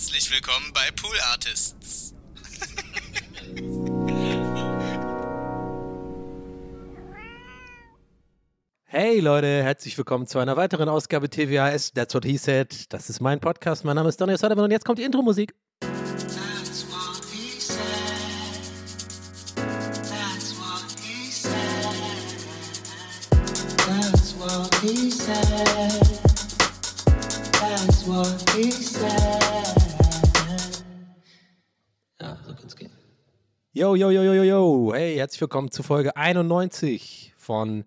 Herzlich willkommen bei Pool Artists. Hey Leute, herzlich willkommen zu einer weiteren Ausgabe TVHS. That's what he said. Das ist mein Podcast. Mein Name ist Donny Sullivan und jetzt kommt die Intro-Musik. That's what he said. That's what he said. Yo, yo, yo, yo, yo, yo. Hey, herzlich willkommen zu Folge 91 von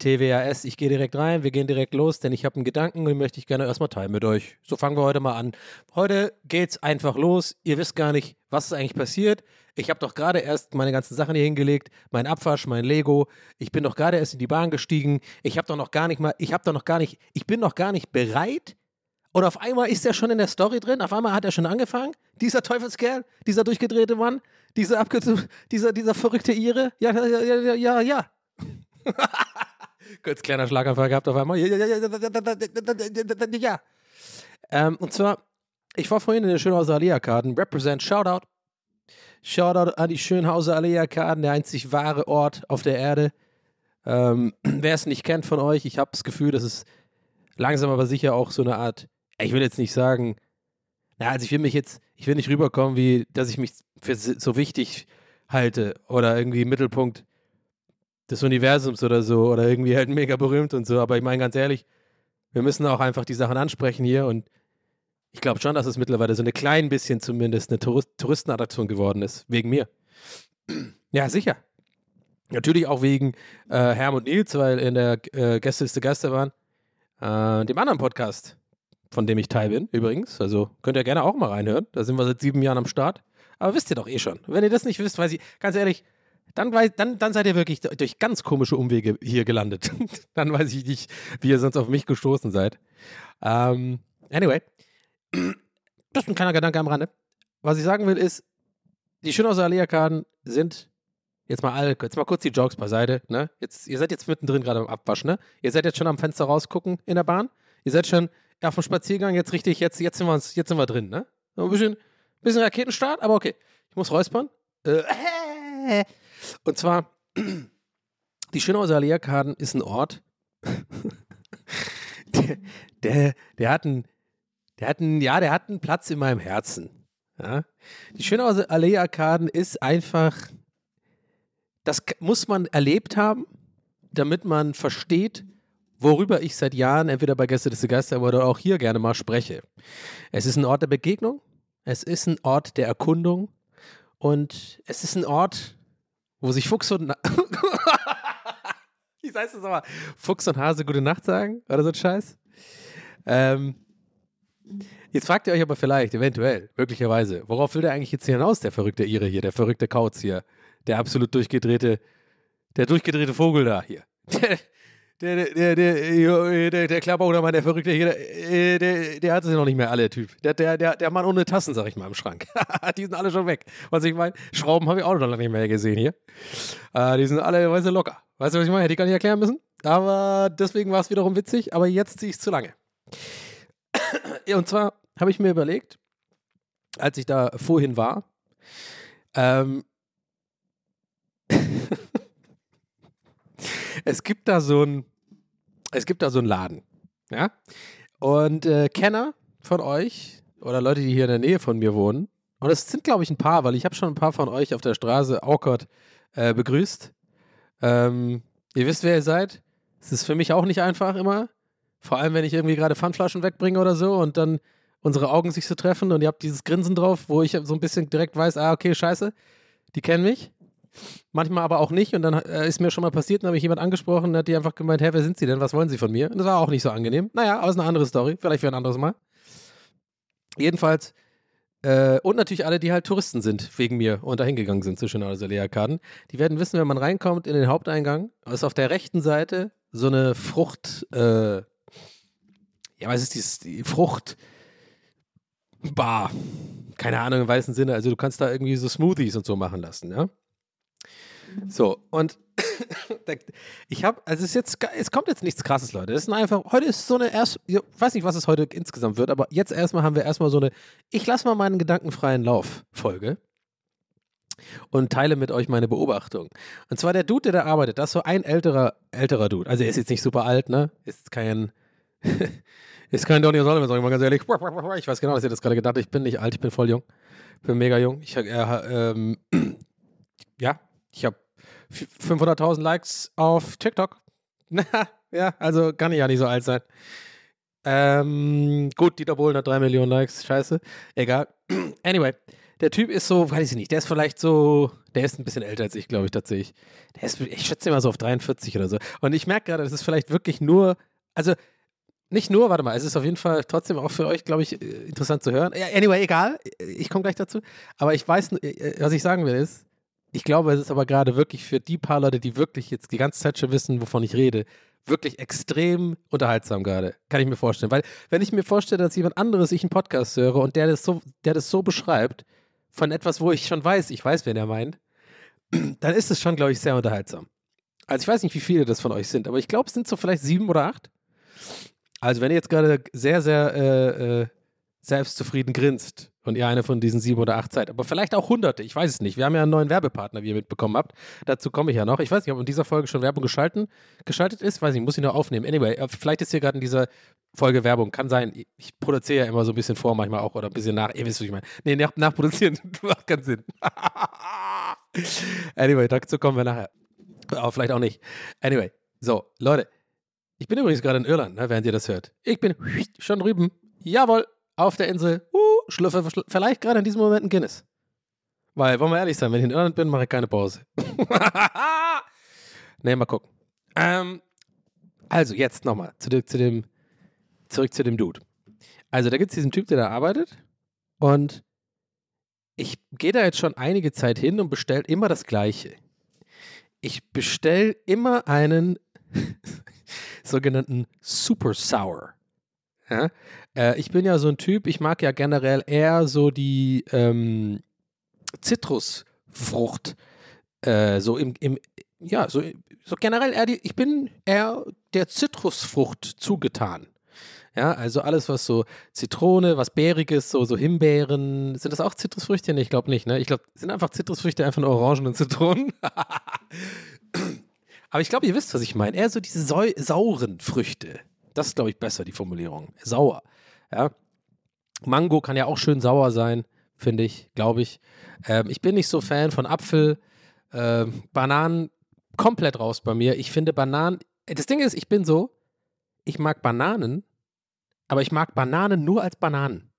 TWAS. Ich gehe direkt rein, wir gehen direkt los, denn ich habe einen Gedanken und den möchte ich gerne erstmal teilen mit euch. So fangen wir heute mal an. Heute geht's einfach los. Ihr wisst gar nicht, was ist eigentlich passiert. Ich habe doch gerade erst meine ganzen Sachen hier hingelegt, mein Abwasch, mein Lego. Ich bin doch gerade erst in die Bahn gestiegen. Ich habe doch noch gar nicht mal, ich habe doch noch gar nicht, ich bin noch gar nicht bereit. Und auf einmal ist er schon in der Story drin. Auf einmal hat er schon angefangen. Dieser Teufelskerl, dieser durchgedrehte Mann, dieser dieser, dieser verrückte Ire. Ja, ja, ja, ja, ja. Kurz kleiner Schlaganfall gehabt auf einmal. Ja, ja, ja, ja, ja, ja. Ähm, und zwar, ich war vorhin in den Schönhauser Allee-Arkaden. Represent, Shoutout. Shoutout an die Schönhauser Allee-Arkaden, der einzig wahre Ort auf der Erde. Ähm, wer es nicht kennt von euch, ich habe das Gefühl, dass es langsam aber sicher auch so eine Art, ich will jetzt nicht sagen, na, also ich will mich jetzt, ich will nicht rüberkommen, wie, dass ich mich für so wichtig halte oder irgendwie Mittelpunkt des Universums oder so oder irgendwie halt mega berühmt und so. Aber ich meine ganz ehrlich, wir müssen auch einfach die Sachen ansprechen hier und ich glaube schon, dass es mittlerweile so ein klein bisschen zumindest eine Tourist Touristenattraktion geworden ist, wegen mir. Ja, sicher. Natürlich auch wegen äh, Herm und Nils, weil in der äh, Gästeliste Geister waren. Äh, dem anderen Podcast, von dem ich Teil bin, übrigens. Also könnt ihr gerne auch mal reinhören. Da sind wir seit sieben Jahren am Start. Aber wisst ihr doch eh schon. Wenn ihr das nicht wisst, weiß ich, ganz ehrlich, dann, weiß, dann, dann seid ihr wirklich durch ganz komische Umwege hier gelandet. dann weiß ich nicht, wie ihr sonst auf mich gestoßen seid. Ähm, anyway, das ist ein kleiner Gedanke am Rande. Was ich sagen will ist, die Schönhauser Allee-Arkaden sind jetzt mal alle, jetzt mal kurz die Jokes beiseite, ne? Jetzt, ihr seid jetzt mittendrin gerade am Abwasch, ne? Ihr seid jetzt schon am Fenster rausgucken in der Bahn. Ihr seid schon auf dem Spaziergang, jetzt richtig, jetzt, jetzt sind wir jetzt sind wir drin, ne? Ein bisschen, bisschen Raketenstart, aber okay. Ich muss räuspern. Äh, und zwar, die Schönhauser Allee-Arkaden ist ein Ort, der, der, der hat einen, der hat einen, ja, der hat einen Platz in meinem Herzen. Ja? Die Schönhauser Allee-Arkaden ist einfach, das muss man erlebt haben, damit man versteht, worüber ich seit Jahren entweder bei Gäste des Geister oder auch hier gerne mal spreche. Es ist ein Ort der Begegnung, es ist ein Ort der Erkundung und es ist ein Ort, wo sich Fuchs und wie heißt das aber? Fuchs und Hase gute Nacht sagen oder so ein Scheiß. Ähm, jetzt fragt ihr euch aber vielleicht, eventuell, möglicherweise, worauf will der eigentlich jetzt hinaus, der verrückte Ire hier, der verrückte Kauz hier, der absolut durchgedrehte, der durchgedrehte Vogel da hier. der, der, der, der, der Klapperhudermann, der Verrückte hier, der, der, der hat es ja noch nicht mehr alle, Typ. Der, der, der, der Mann ohne Tassen, sag ich mal, im Schrank. die sind alle schon weg. Was ich meine, Schrauben habe ich auch noch nicht mehr gesehen hier. Äh, die sind alle, weißt du, locker. Weißt du, was ich meine? Hätte ich gar nicht erklären müssen. Aber deswegen war es wiederum witzig, aber jetzt ziehe ich es zu lange. Und zwar habe ich mir überlegt, als ich da vorhin war, ähm, es gibt da so ein, es gibt da so einen Laden, ja. Und äh, Kenner von euch oder Leute, die hier in der Nähe von mir wohnen, und es sind, glaube ich, ein paar, weil ich habe schon ein paar von euch auf der Straße Aukert äh, begrüßt. Ähm, ihr wisst, wer ihr seid. Es ist für mich auch nicht einfach immer. Vor allem, wenn ich irgendwie gerade Pfandflaschen wegbringe oder so und dann unsere Augen sich so treffen und ihr habt dieses Grinsen drauf, wo ich so ein bisschen direkt weiß, ah, okay, scheiße, die kennen mich. Manchmal aber auch nicht und dann äh, ist mir schon mal passiert, dann habe ich jemand angesprochen hat die einfach gemeint, hä, wer sind sie denn, was wollen sie von mir? Und das war auch nicht so angenehm. Naja, aber ist eine andere Story, vielleicht für ein anderes Mal. Jedenfalls, äh, und natürlich alle, die halt Touristen sind, wegen mir und da hingegangen sind zu Schönhauser Lehrkarten. Die werden wissen, wenn man reinkommt in den Haupteingang, ist auf der rechten Seite so eine Frucht, äh, ja, was ist dieses, die Frucht, Bar. Keine Ahnung im weißen Sinne. Also du kannst da irgendwie so Smoothies und so machen lassen, ja. So, und ich habe, also es ist jetzt, es kommt jetzt nichts krasses, Leute. Es ist einfach, heute ist so eine erst, ich weiß nicht, was es heute insgesamt wird, aber jetzt erstmal haben wir erstmal so eine, ich lasse mal meinen gedankenfreien Lauf Folge und teile mit euch meine Beobachtung. Und zwar der Dude, der da arbeitet, das ist so ein älterer, älterer Dude. Also er ist jetzt nicht super alt, ne? Ist kein, ist kein Donny O'Sullivan, sag ich mal ganz ehrlich. Ich weiß genau, dass ihr das gerade gedacht habt. Ich bin nicht alt, ich bin voll jung. Bin mega jung. Ich, äh, ähm, ja, ich habe 500.000 Likes auf TikTok. ja, also kann ich ja nicht so alt sein. Ähm, gut, Dieter Bohlen hat 3 Millionen Likes. Scheiße. Egal. Anyway, der Typ ist so, weiß ich nicht, der ist vielleicht so, der ist ein bisschen älter als ich, glaube ich, tatsächlich. Der ist, ich schätze mal so auf 43 oder so. Und ich merke gerade, das ist vielleicht wirklich nur, also nicht nur, warte mal, es ist auf jeden Fall trotzdem auch für euch, glaube ich, äh, interessant zu hören. Anyway, egal, ich komme gleich dazu. Aber ich weiß, äh, was ich sagen will, ist, ich glaube, es ist aber gerade wirklich für die paar Leute, die wirklich jetzt die ganze Zeit schon wissen, wovon ich rede, wirklich extrem unterhaltsam gerade. Kann ich mir vorstellen. Weil, wenn ich mir vorstelle, dass jemand anderes ich einen Podcast höre und der das so, der das so beschreibt, von etwas, wo ich schon weiß, ich weiß, wen er meint, dann ist es schon, glaube ich, sehr unterhaltsam. Also ich weiß nicht, wie viele das von euch sind, aber ich glaube, es sind so vielleicht sieben oder acht. Also wenn ihr jetzt gerade sehr, sehr äh, äh, selbstzufrieden grinst und ihr eine von diesen sieben oder acht seid, aber vielleicht auch hunderte, ich weiß es nicht. Wir haben ja einen neuen Werbepartner, wie ihr mitbekommen habt. Dazu komme ich ja noch. Ich weiß nicht, ob in dieser Folge schon Werbung geschalten, geschaltet ist. Weiß nicht, muss ich noch aufnehmen. Anyway, äh, vielleicht ist hier gerade in dieser Folge Werbung. Kann sein. Ich- Ich produziere ja immer so ein bisschen vor, manchmal auch oder ein bisschen nach. Ihr wisst, was ich meine. Nee, nach, nachproduzieren macht keinen Sinn. anyway, dazu kommen wir nachher. Aber vielleicht auch nicht. Anyway, so, Leute. Ich bin übrigens gerade in Irland, ne, während ihr das hört. Ich bin schon drüben. Jawohl, auf der Insel. Uh, schlürfe schl- vielleicht gerade in diesem Moment ein Guinness. Weil, wollen wir ehrlich sein, wenn ich in Irland bin, mache ich keine Pause. ne, mal gucken. Ähm, also, jetzt nochmal zurück zu dem, zurück zu dem Dude. Also, da gibt es diesen Typ, der da arbeitet. Und ich gehe da jetzt schon einige Zeit hin und bestelle immer das Gleiche. Ich bestelle immer einen sogenannten Super Sour. Ja? Äh, ich bin ja so ein Typ, ich mag ja generell eher so die ähm, Zitrusfrucht, äh, so im, im ja, so, so generell eher die, ich bin eher der Zitrusfrucht zugetan. Ja, also alles, was so Zitrone, was Bäriges, so, so Himbeeren. Sind das auch Zitrusfrüchte? Nee, ich glaube nicht, ne? Ich glaube, sind einfach Zitrusfrüchte, einfach nur Orangen und Zitronen. Aber ich glaube, ihr wisst, was ich meine. Eher so diese sau sauren Früchte. Das ist, glaube ich, besser, die Formulierung. Sauer. Ja. Mango kann ja auch schön sauer sein, finde ich, glaube ich. Ähm, ich bin nicht so Fan von Apfel. Ähm, Bananen komplett raus bei mir. Ich finde Bananen. Das Ding ist, ich bin so, ich mag Bananen, aber ich mag Bananen nur als Bananen.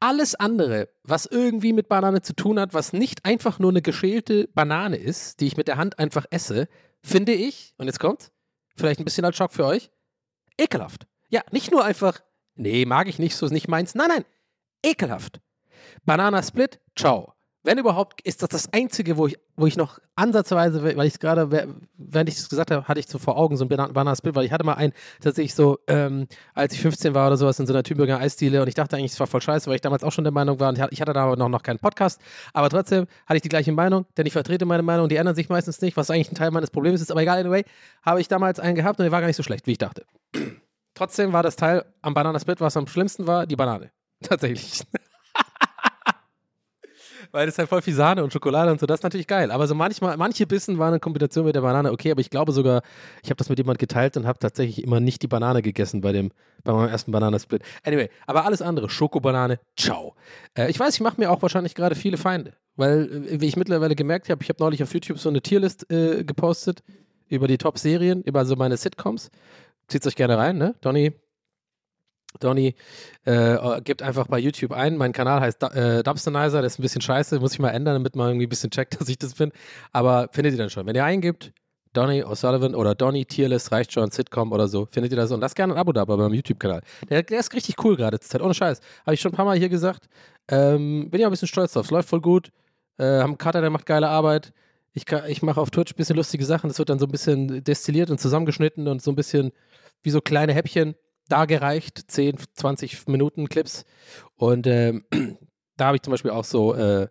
Alles andere, was irgendwie mit Banane zu tun hat, was nicht einfach nur eine geschälte Banane ist, die ich mit der Hand einfach esse, finde ich, und jetzt kommt, vielleicht ein bisschen als Schock für euch, ekelhaft. Ja, nicht nur einfach, nee, mag ich nicht, so ist nicht meins. Nein, nein, ekelhaft. Banana Split, ciao. Wenn überhaupt, ist das das Einzige, wo ich, wo ich noch ansatzweise, weil ich es gerade, während ich das gesagt habe, hatte ich so vor Augen so ein Banana, Split, weil ich hatte mal einen tatsächlich so, ähm, als ich 15 war oder sowas, in so einer Tübinger Eisdiele und ich dachte eigentlich, es war voll scheiße, weil ich damals auch schon der Meinung war und ich hatte da noch, noch keinen Podcast, aber trotzdem hatte ich die gleiche Meinung, denn ich vertrete meine Meinung, die ändern sich meistens nicht, was eigentlich ein Teil meines Problems ist, aber egal, anyway, habe ich damals einen gehabt und der war gar nicht so schlecht, wie ich dachte. Trotzdem war das Teil am Banana Split, was am schlimmsten war, die Banane. Tatsächlich. Weil das halt voll viel Sahne und Schokolade und so, das ist natürlich geil. Aber so manchmal, manche Bissen waren in Kombination mit der Banane okay, aber ich glaube sogar, ich habe das mit jemand geteilt und habe tatsächlich immer nicht die Banane gegessen bei dem, bei meinem ersten Bananasplit. Anyway, aber alles andere, Schokobanane, ciao. Äh, ich weiß, ich mache mir auch wahrscheinlich gerade viele Feinde, weil, äh, wie ich mittlerweile gemerkt habe, ich habe neulich auf YouTube so eine Tierlist äh, gepostet über die Top-Serien, über so meine Sitcoms. Zieht euch gerne rein, ne? Donny, Donny äh, gibt einfach bei YouTube ein. Mein Kanal heißt äh, Dubstonizer. Das ist ein bisschen scheiße. Muss ich mal ändern, damit man irgendwie ein bisschen checkt, dass ich das bin. Aber findet ihr dann schon. Wenn ihr eingibt, Donny O'Sullivan oder Donny Tierlist, reicht schon, Sitcom oder so, findet ihr das. Und lasst gerne ein Abo da bei meinem YouTube-Kanal. Der, der ist richtig cool gerade zur Zeit. Ohne Scheiß. Habe ich schon ein paar Mal hier gesagt. Ähm, bin ja ein bisschen stolz drauf. Es läuft voll gut. Äh, haben einen Cutter, der macht geile Arbeit. Ich, ich mache auf Twitch ein bisschen lustige Sachen. Das wird dann so ein bisschen destilliert und zusammengeschnitten und so ein bisschen wie so kleine Häppchen dargereicht, 10, 20 Minuten Clips. Und ähm, da habe ich zum Beispiel auch so äh,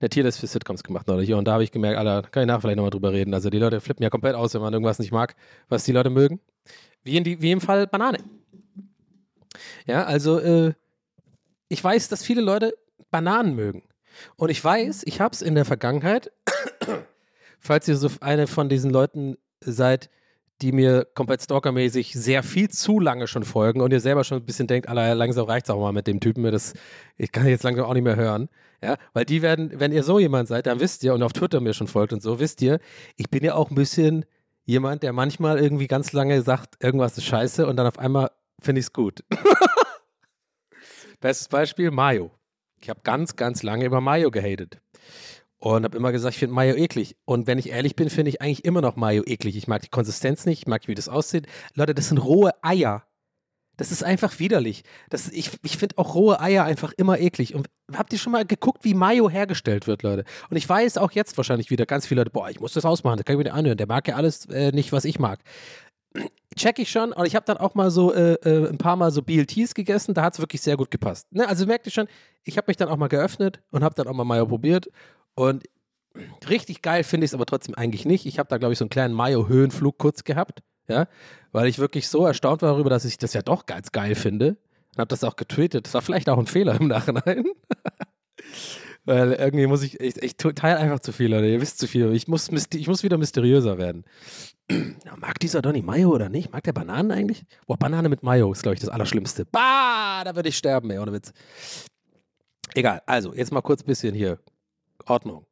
eine Tierlist für Sitcoms gemacht neulich. Und da habe ich gemerkt, Alter, kann ich nachher vielleicht nochmal drüber reden. Also die Leute flippen ja komplett aus, wenn man irgendwas nicht mag, was die Leute mögen. Wie, in die, wie im Fall Banane. Ja, also äh, ich weiß, dass viele Leute Bananen mögen. Und ich weiß, ich habe es in der Vergangenheit, falls ihr so eine von diesen Leuten seid, die mir komplett stalkermäßig sehr viel zu lange schon folgen und ihr selber schon ein bisschen denkt, Alter, langsam reicht es auch mal mit dem Typen, das, ich kann jetzt langsam auch nicht mehr hören. Ja, weil die werden, wenn ihr so jemand seid, dann wisst ihr und auf Twitter mir schon folgt und so, wisst ihr, ich bin ja auch ein bisschen jemand, der manchmal irgendwie ganz lange sagt, irgendwas ist scheiße und dann auf einmal finde ich es gut. Bestes Beispiel, Mayo. Ich habe ganz, ganz lange über Mayo gehatet. Und habe immer gesagt, ich finde Mayo eklig. Und wenn ich ehrlich bin, finde ich eigentlich immer noch Mayo eklig. Ich mag die Konsistenz nicht, ich mag, wie das aussieht. Leute, das sind rohe Eier. Das ist einfach widerlich. Das, ich ich finde auch rohe Eier einfach immer eklig. Und habt ihr schon mal geguckt, wie Mayo hergestellt wird, Leute? Und ich weiß auch jetzt wahrscheinlich wieder ganz viele Leute, boah, ich muss das ausmachen, das kann ich mir nicht anhören. Der mag ja alles äh, nicht, was ich mag check ich schon. Und ich habe dann auch mal so äh, äh, ein paar Mal so BLTs gegessen. Da hat es wirklich sehr gut gepasst. Ne? Also merkt ihr schon, ich habe mich dann auch mal geöffnet und habe dann auch mal Mayo probiert. Und richtig geil finde ich es aber trotzdem eigentlich nicht. Ich habe da, glaube ich, so einen kleinen Mayo-Höhenflug kurz gehabt. Ja, weil ich wirklich so erstaunt war darüber, dass ich das ja doch ganz geil finde. Und habe das auch getweetet. Das war vielleicht auch ein Fehler im Nachhinein. Weil irgendwie muss ich, ich, ich teile einfach zu viel, Leute. Ihr wisst zu viel. Ich muss, ich muss wieder mysteriöser werden. Mag dieser Donny Mayo oder nicht? Mag der Bananen eigentlich? Boah, Banane mit Mayo ist, glaube ich, das Allerschlimmste. Bah, da würde ich sterben, ey, ohne Witz. Egal, also, jetzt mal kurz ein bisschen hier. Ordnung.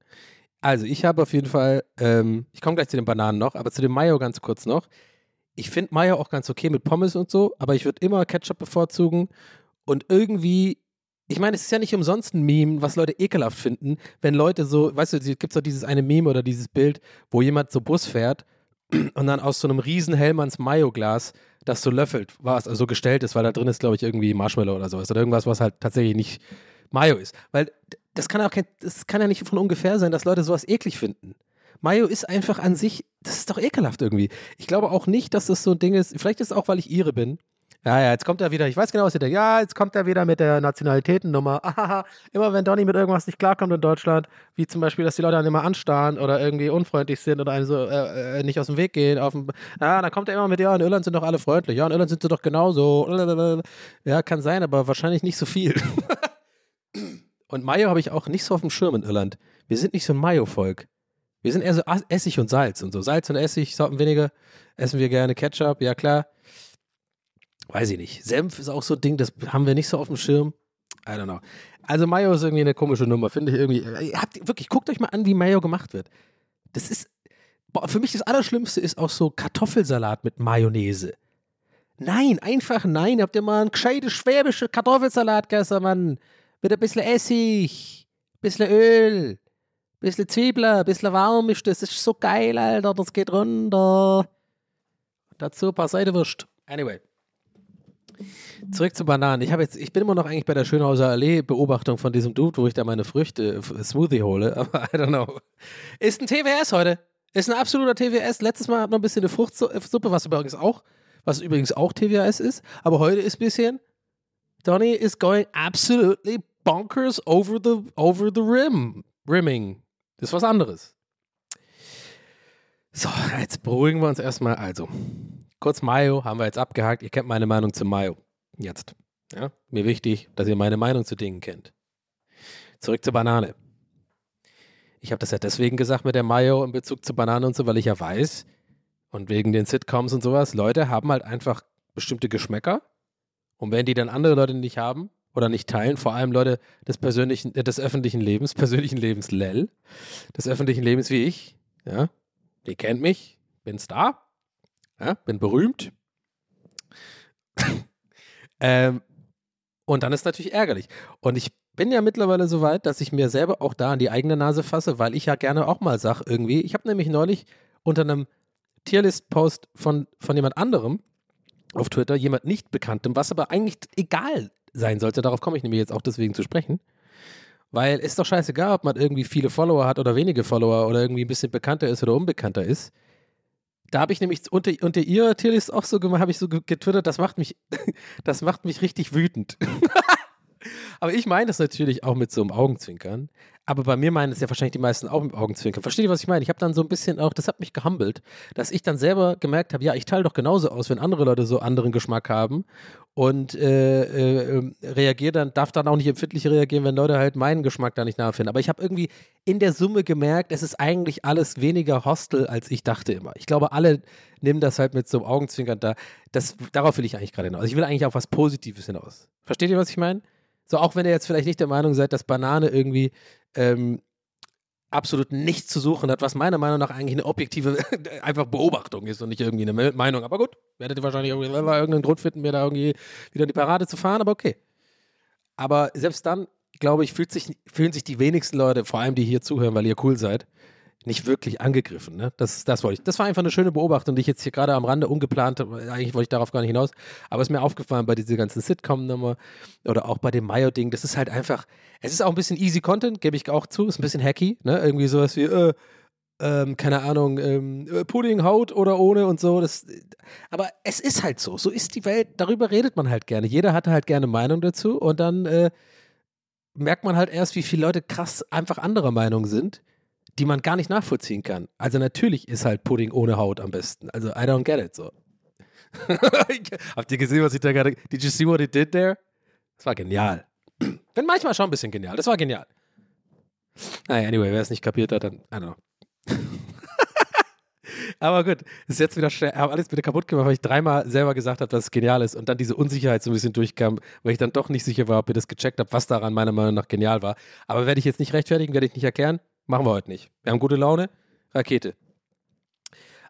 Also, ich habe auf jeden Fall, ähm, ich komme gleich zu den Bananen noch, aber zu dem Mayo ganz kurz noch. Ich finde Mayo auch ganz okay mit Pommes und so, aber ich würde immer Ketchup bevorzugen. Und irgendwie ich meine, es ist ja nicht umsonst ein Meme, was Leute ekelhaft finden, wenn Leute so, weißt du, gibt es doch dieses eine Meme oder dieses Bild, wo jemand so Bus fährt und dann aus so einem riesen Hellmanns Mayo-Glas das so löffelt, was also gestellt ist, weil da drin ist, glaube ich, irgendwie Marshmallow oder sowas oder irgendwas, was halt tatsächlich nicht Mayo ist. Weil das kann, auch kein, das kann ja nicht von ungefähr sein, dass Leute sowas eklig finden. Mayo ist einfach an sich, das ist doch ekelhaft irgendwie. Ich glaube auch nicht, dass das so ein Ding ist, vielleicht ist es auch, weil ich Ire bin, ja, ja, jetzt kommt er wieder. Ich weiß genau, was ihr denkt. Ja, jetzt kommt er wieder mit der Nationalitätennummer. Immer wenn Donny mit irgendwas nicht klarkommt in Deutschland, wie zum Beispiel, dass die Leute dann immer anstarren oder irgendwie unfreundlich sind oder einem so äh, äh, nicht aus dem Weg gehen. Auf dem, ja, dann kommt er immer mit, ja, in Irland sind doch alle freundlich. Ja, in Irland sind sie doch genauso. Ja, kann sein, aber wahrscheinlich nicht so viel. und Mayo habe ich auch nicht so auf dem Schirm in Irland. Wir sind nicht so ein Mayo-Volk. Wir sind eher so Essig und Salz und so. Salz und Essig, Sorten weniger. Essen wir gerne Ketchup, ja klar weiß ich nicht. Senf ist auch so ein Ding, das haben wir nicht so auf dem Schirm. I don't know. Also Mayo ist irgendwie eine komische Nummer, finde ich irgendwie. Habt, wirklich, guckt euch mal an, wie Mayo gemacht wird. Das ist, boah, für mich das Allerschlimmste ist auch so Kartoffelsalat mit Mayonnaise. Nein, einfach nein. Habt ihr mal einen gescheiten schwäbischen Kartoffelsalat gegessen, Mann? Mit ein bisschen Essig, ein bisschen Öl, ein bisschen Zwiebeln, ein bisschen warm ist das. Das ist so geil, Alter. Das geht runter. Dazu ein paar Seidewürst. Anyway. Zurück zu Bananen. Ich, jetzt, ich bin immer noch eigentlich bei der Schönhauser Allee-Beobachtung von diesem Dude, wo ich da meine Früchte, Smoothie hole, aber I don't know. Ist ein TWS heute. Ist ein absoluter TWS. Letztes Mal hat man ein bisschen eine Fruchtsuppe, was übrigens auch, was übrigens auch TWS ist, aber heute ist ein bisschen Donny is going absolutely bonkers over the, over the rim. Rimming. Das ist was anderes. So, jetzt beruhigen wir uns erstmal. Also, kurz Mayo haben wir jetzt abgehakt. Ihr kennt meine Meinung zu Mayo. Jetzt. Ja? Mir wichtig, dass ihr meine Meinung zu Dingen kennt. Zurück zur Banane. Ich habe das ja deswegen gesagt mit der Mayo in Bezug zu Banane und so, weil ich ja weiß, und wegen den Sitcoms und sowas, Leute haben halt einfach bestimmte Geschmäcker. Und wenn die dann andere Leute nicht haben oder nicht teilen, vor allem Leute des persönlichen, äh, des öffentlichen Lebens, persönlichen Lebens Lell, des öffentlichen Lebens wie ich, ja, die kennt mich, bin Star, ja, bin berühmt. Ähm, und dann ist natürlich ärgerlich. Und ich bin ja mittlerweile so weit, dass ich mir selber auch da an die eigene Nase fasse, weil ich ja gerne auch mal sage, irgendwie, ich habe nämlich neulich unter einem Tierlist-Post von, von jemand anderem auf Twitter, jemand nicht bekanntem, was aber eigentlich egal sein sollte, darauf komme ich nämlich jetzt auch deswegen zu sprechen, weil es ist doch scheißegal, ob man irgendwie viele Follower hat oder wenige Follower oder irgendwie ein bisschen bekannter ist oder unbekannter ist da habe ich nämlich unter, unter ihrer Tierlist auch so gemacht, habe ich so getwittert, das macht mich, das macht mich richtig wütend. aber ich meine das natürlich auch mit so einem Augenzwinkern. Aber bei mir meinen es ja wahrscheinlich die meisten auch mit Augenzwinkern. Versteht ihr, was ich meine? Ich habe dann so ein bisschen auch, das hat mich gehumbelt, dass ich dann selber gemerkt habe, ja, ich teile doch genauso aus, wenn andere Leute so anderen Geschmack haben und äh, äh, reagiere dann, darf dann auch nicht empfindlich reagieren, wenn Leute halt meinen Geschmack da nicht nachfinden. Aber ich habe irgendwie in der Summe gemerkt, es ist eigentlich alles weniger hostel, als ich dachte immer. Ich glaube, alle nehmen das halt mit so einem Augenzwinkern da. Das, darauf will ich eigentlich gerade hinaus. Ich will eigentlich auf was Positives hinaus. Versteht ihr, was ich meine? So, auch wenn ihr jetzt vielleicht nicht der Meinung seid, dass Banane irgendwie ähm, absolut nichts zu suchen hat, was meiner Meinung nach eigentlich eine objektive einfach Beobachtung ist und nicht irgendwie eine Meinung. Aber gut, werdet ihr wahrscheinlich irgendeinen Grund finden, mir da irgendwie wieder in die Parade zu fahren, aber okay. Aber selbst dann, glaube ich, fühlt sich, fühlen sich die wenigsten Leute, vor allem die hier zuhören, weil ihr cool seid, nicht wirklich angegriffen. Ne? Das, das wollte ich. Das war einfach eine schöne Beobachtung, die ich jetzt hier gerade am Rande ungeplant habe. Eigentlich wollte ich darauf gar nicht hinaus. Aber es ist mir aufgefallen bei dieser ganzen Sitcom-Nummer oder auch bei dem Mayo-Ding. Das ist halt einfach, es ist auch ein bisschen easy Content, gebe ich auch zu. Ist ein bisschen hacky. Ne? Irgendwie sowas wie, äh, ähm, keine Ahnung, ähm, äh, Pudding, Haut oder ohne und so. Das, aber es ist halt so. So ist die Welt. Darüber redet man halt gerne. Jeder hatte halt gerne Meinung dazu und dann äh, merkt man halt erst, wie viele Leute krass einfach anderer Meinung sind die man gar nicht nachvollziehen kann. Also natürlich ist halt Pudding ohne Haut am besten. Also I don't get it so. Habt ihr gesehen, was ich da gerade. Did you see what it did there? Das war genial. Bin manchmal schon ein bisschen genial. Das war genial. Naja, anyway, wer es nicht kapiert hat, dann, I don't know. Aber gut, ist jetzt wieder schnell, habe alles wieder kaputt gemacht, weil ich dreimal selber gesagt habe, dass es genial ist und dann diese Unsicherheit so ein bisschen durchkam, weil ich dann doch nicht sicher war, ob ihr das gecheckt habt, was daran meiner Meinung nach genial war. Aber werde ich jetzt nicht rechtfertigen, werde ich nicht erklären. Machen wir heute nicht. Wir haben gute Laune. Rakete.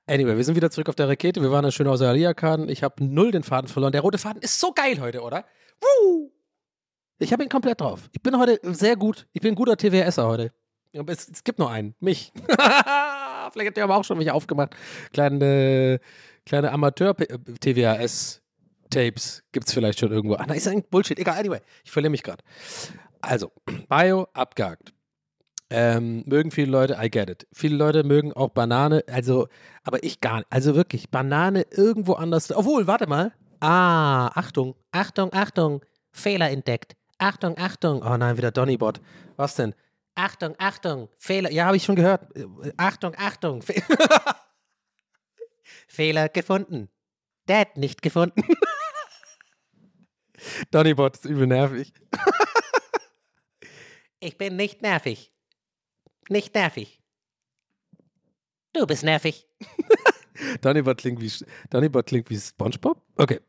Anyway, wir sind wieder zurück auf der Rakete. Wir waren dann schön aus der Alia-Karten. Ich habe null den Faden verloren. Der rote Faden ist so geil heute, oder? Woo! Ich habe ihn komplett drauf. Ich bin heute sehr gut. Ich bin ein guter TWSer heute. Es, es gibt nur einen. Mich. Vielleicht habt ihr aber auch schon mich aufgemacht. Kleine, kleine Amateur-TWAS-Tapes gibt es vielleicht schon irgendwo. Ah, da ist ein Bullshit. Egal, anyway. Ich verliere mich gerade. Also, Bio abgehakt. Ähm, mögen viele Leute, I get it. Viele Leute mögen auch Banane, also, aber ich gar nicht. Also wirklich, Banane irgendwo anders. Obwohl, warte mal. Ah, Achtung, Achtung, Achtung. Fehler entdeckt. Achtung, Achtung. Oh nein, wieder Donnybot. Was denn? Achtung, Achtung. Fehler. Ja, habe ich schon gehört. Achtung, Achtung. Fe Fehler gefunden. Dad nicht gefunden. Donnybot ist übel nervig. ich bin nicht nervig. Nicht nervig. Du bist nervig. Donnybot klingt wie, Donnybot klingt wie Spongebob? Okay.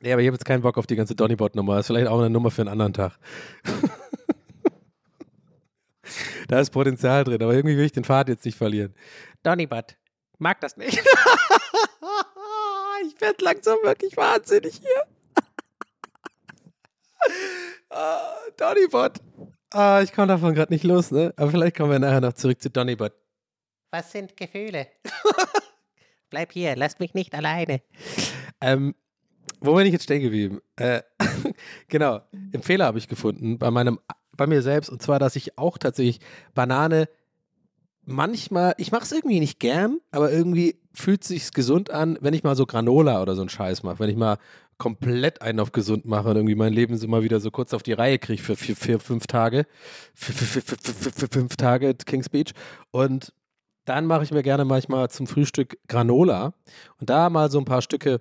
Nee, aber ich habe jetzt keinen Bock auf die ganze Donnybot-Nummer. Das ist vielleicht auch eine Nummer für einen anderen Tag. da ist Potenzial drin, aber irgendwie will ich den Pfad jetzt nicht verlieren. Donnybot. Mag das nicht. ich werde langsam wirklich wahnsinnig hier. uh, Donnybot. Ah, ich komme davon gerade nicht los, ne? Aber vielleicht kommen wir nachher noch zurück zu Donnybot. Was sind Gefühle? Bleib hier, lass mich nicht alleine. Ähm, wo bin ich jetzt stehen geblieben? Äh, genau, einen Fehler habe ich gefunden bei meinem, bei mir selbst und zwar, dass ich auch tatsächlich Banane manchmal, ich mache es irgendwie nicht gern, aber irgendwie fühlt es sich gesund an, wenn ich mal so Granola oder so einen Scheiß mache, wenn ich mal komplett einen auf gesund mache und irgendwie mein Leben so mal wieder so kurz auf die Reihe kriege für vier, vier, fünf Tage. Für, für, für, für, fünf Tage Kings Beach. Und dann mache ich mir gerne manchmal zum Frühstück Granola und da mal so ein paar Stücke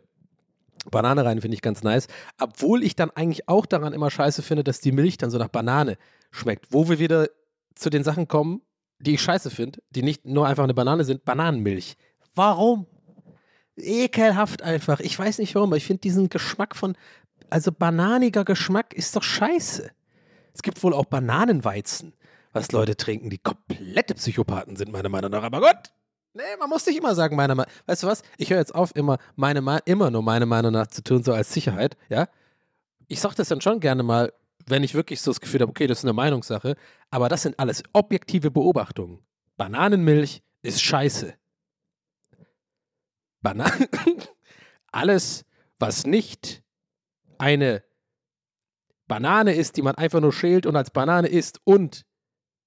Banane rein, finde ich ganz nice. Obwohl ich dann eigentlich auch daran immer scheiße finde, dass die Milch dann so nach Banane schmeckt. Wo wir wieder zu den Sachen kommen, die ich scheiße finde, die nicht nur einfach eine Banane sind, Bananenmilch. Warum? Ekelhaft einfach. Ich weiß nicht warum, aber ich finde diesen Geschmack von, also bananiger Geschmack ist doch scheiße. Es gibt wohl auch Bananenweizen, was Leute trinken, die komplette Psychopathen sind, meiner Meinung nach. Aber gut, nee, man muss nicht immer sagen, meine Meinung. Weißt du was? Ich höre jetzt auf, immer, meine, immer nur meine Meinung nach zu tun, so als Sicherheit, ja? Ich sage das dann schon gerne mal, wenn ich wirklich so das Gefühl habe, okay, das ist eine Meinungssache, aber das sind alles objektive Beobachtungen. Bananenmilch ist scheiße. Bananen. Alles, was nicht eine Banane ist, die man einfach nur schält und als Banane isst und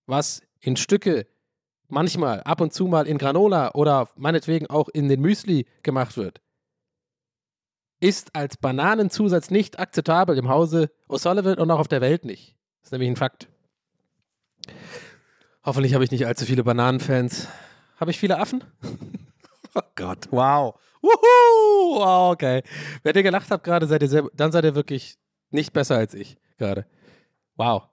was in Stücke manchmal ab und zu mal in Granola oder meinetwegen auch in den Müsli gemacht wird, ist als Bananenzusatz nicht akzeptabel im Hause O'Sullivan und auch auf der Welt nicht. Das ist nämlich ein Fakt. Hoffentlich habe ich nicht allzu viele Bananenfans. Habe ich viele Affen? oh Gott, wow. Wuhu! Wow, okay. Wer ihr gelacht habt gerade, seid ihr sehr, dann seid ihr wirklich nicht besser als ich gerade. Wow.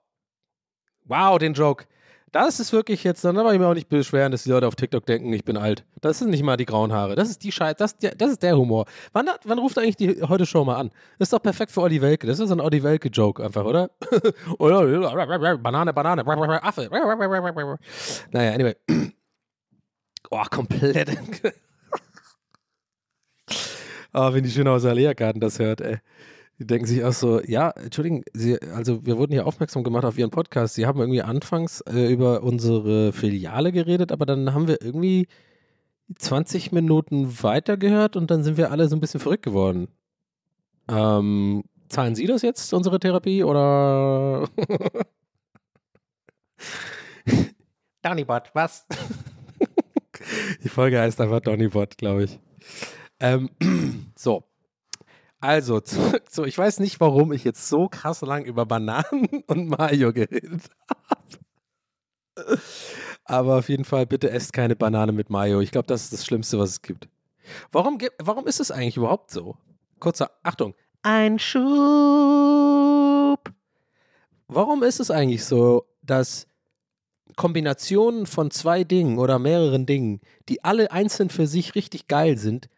Wow, den Joke. Das ist wirklich jetzt, dann aber ich mir auch nicht beschweren, dass die Leute auf TikTok denken, ich bin alt. Das sind nicht mal die grauen Haare. Das ist die Scheiße, das, das ist der Humor. Wann, wann ruft eigentlich die heute Show mal an? Das ist doch perfekt für Olli Welke. Das ist so ein Olli Welke-Joke einfach, oder? Banane, Banane, Affe. Naja, anyway. Oh, komplett. Oh, wenn die schön aus Alea-Garten das hört, ey. Die denken sich auch so, ja, Entschuldigung, Sie, also wir wurden hier aufmerksam gemacht auf Ihren Podcast. Sie haben irgendwie anfangs äh, über unsere Filiale geredet, aber dann haben wir irgendwie 20 Minuten weitergehört und dann sind wir alle so ein bisschen verrückt geworden. Ähm, zahlen Sie das jetzt, unsere Therapie, oder? Donny-Bot, was? Die Folge heißt einfach Donny-Bot, glaube ich. Ähm, so. Also, zu, ich weiß nicht, warum ich jetzt so krass lang über Bananen und Mayo geredet habe. Aber auf jeden Fall, bitte esst keine Banane mit Mayo. Ich glaube, das ist das Schlimmste, was es gibt. Warum, warum ist es eigentlich überhaupt so? Kurzer, Achtung. Ein Schub. Warum ist es eigentlich so, dass Kombinationen von zwei Dingen oder mehreren Dingen, die alle einzeln für sich richtig geil sind,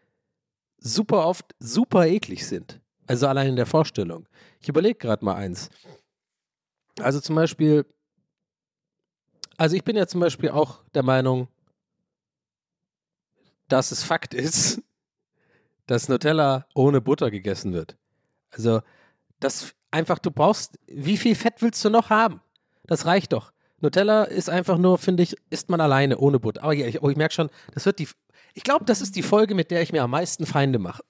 super oft super eklig sind. Also allein in der Vorstellung. Ich überlege gerade mal eins. Also zum Beispiel, also ich bin ja zum Beispiel auch der Meinung, dass es Fakt ist, dass Nutella ohne Butter gegessen wird. Also, das einfach, du brauchst, wie viel Fett willst du noch haben? Das reicht doch. Nutella ist einfach nur, finde ich, isst man alleine ohne Butter. Aber ich, oh, ich merke schon, das wird die ich glaube, das ist die Folge, mit der ich mir am meisten Feinde mache.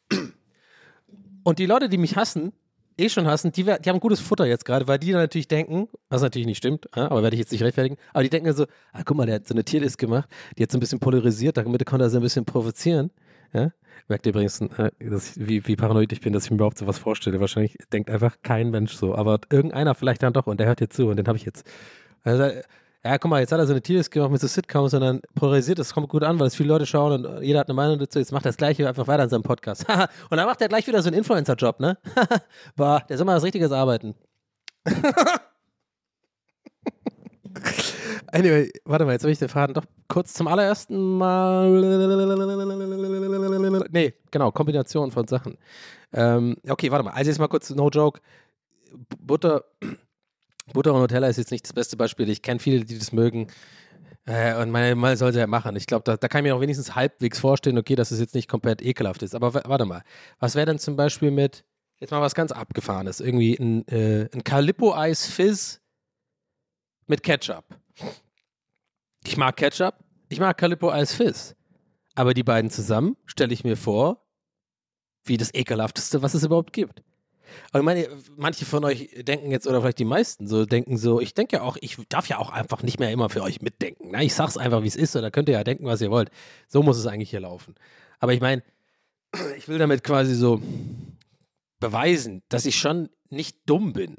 Und die Leute, die mich hassen, eh schon hassen, die, die haben gutes Futter jetzt gerade, weil die dann natürlich denken, was natürlich nicht stimmt, aber werde ich jetzt nicht rechtfertigen, aber die denken so, ah, guck mal, der hat so eine Tierlist gemacht, die hat so ein bisschen polarisiert, damit konnte er so ein bisschen provozieren. Ja? Merkt ihr übrigens, äh, ich, wie, wie paranoid ich bin, dass ich mir überhaupt sowas vorstelle. Wahrscheinlich denkt einfach kein Mensch so, aber irgendeiner vielleicht dann doch und der hört jetzt zu und den habe ich jetzt. Also, ja, guck mal, jetzt hat er so eine Tierlist gemacht mit so Sitcoms und dann polarisiert, das kommt gut an, weil es viele Leute schauen und jeder hat eine Meinung dazu. Jetzt macht er das Gleiche einfach weiter in seinem Podcast. und dann macht er gleich wieder so einen Influencer-Job, ne? Boah, der soll mal was Richtiges arbeiten. anyway, warte mal, jetzt habe ich den Faden doch kurz zum allerersten Mal. Nee, genau, Kombination von Sachen. Ähm, okay, warte mal, also jetzt mal kurz, no joke. Butter Butter und Nutella ist jetzt nicht das beste Beispiel. Ich kenne viele, die das mögen. Äh, und meine mal sollte er machen. Ich glaube, da, da, kann ich mir auch wenigstens halbwegs vorstellen, okay, dass es jetzt nicht komplett ekelhaft ist. Aber warte mal. Was wäre denn zum Beispiel mit, jetzt mal was ganz Abgefahrenes, irgendwie ein, äh, ein Calippo-Eis Fizz mit Ketchup. Ich mag Ketchup, ich mag Calippo-Eis Fizz. Aber die beiden zusammen stelle ich mir vor, wie das ekelhafteste, was es überhaupt gibt. Aber ich meine, manche von euch denken jetzt, oder vielleicht die meisten so, denken so, ich denke ja auch, ich darf ja auch einfach nicht mehr immer für euch mitdenken. Na, ich sag's einfach, wie es ist, oder könnt ihr ja denken, was ihr wollt. So muss es eigentlich hier laufen. Aber ich meine, ich will damit quasi so beweisen, dass ich schon nicht dumm bin,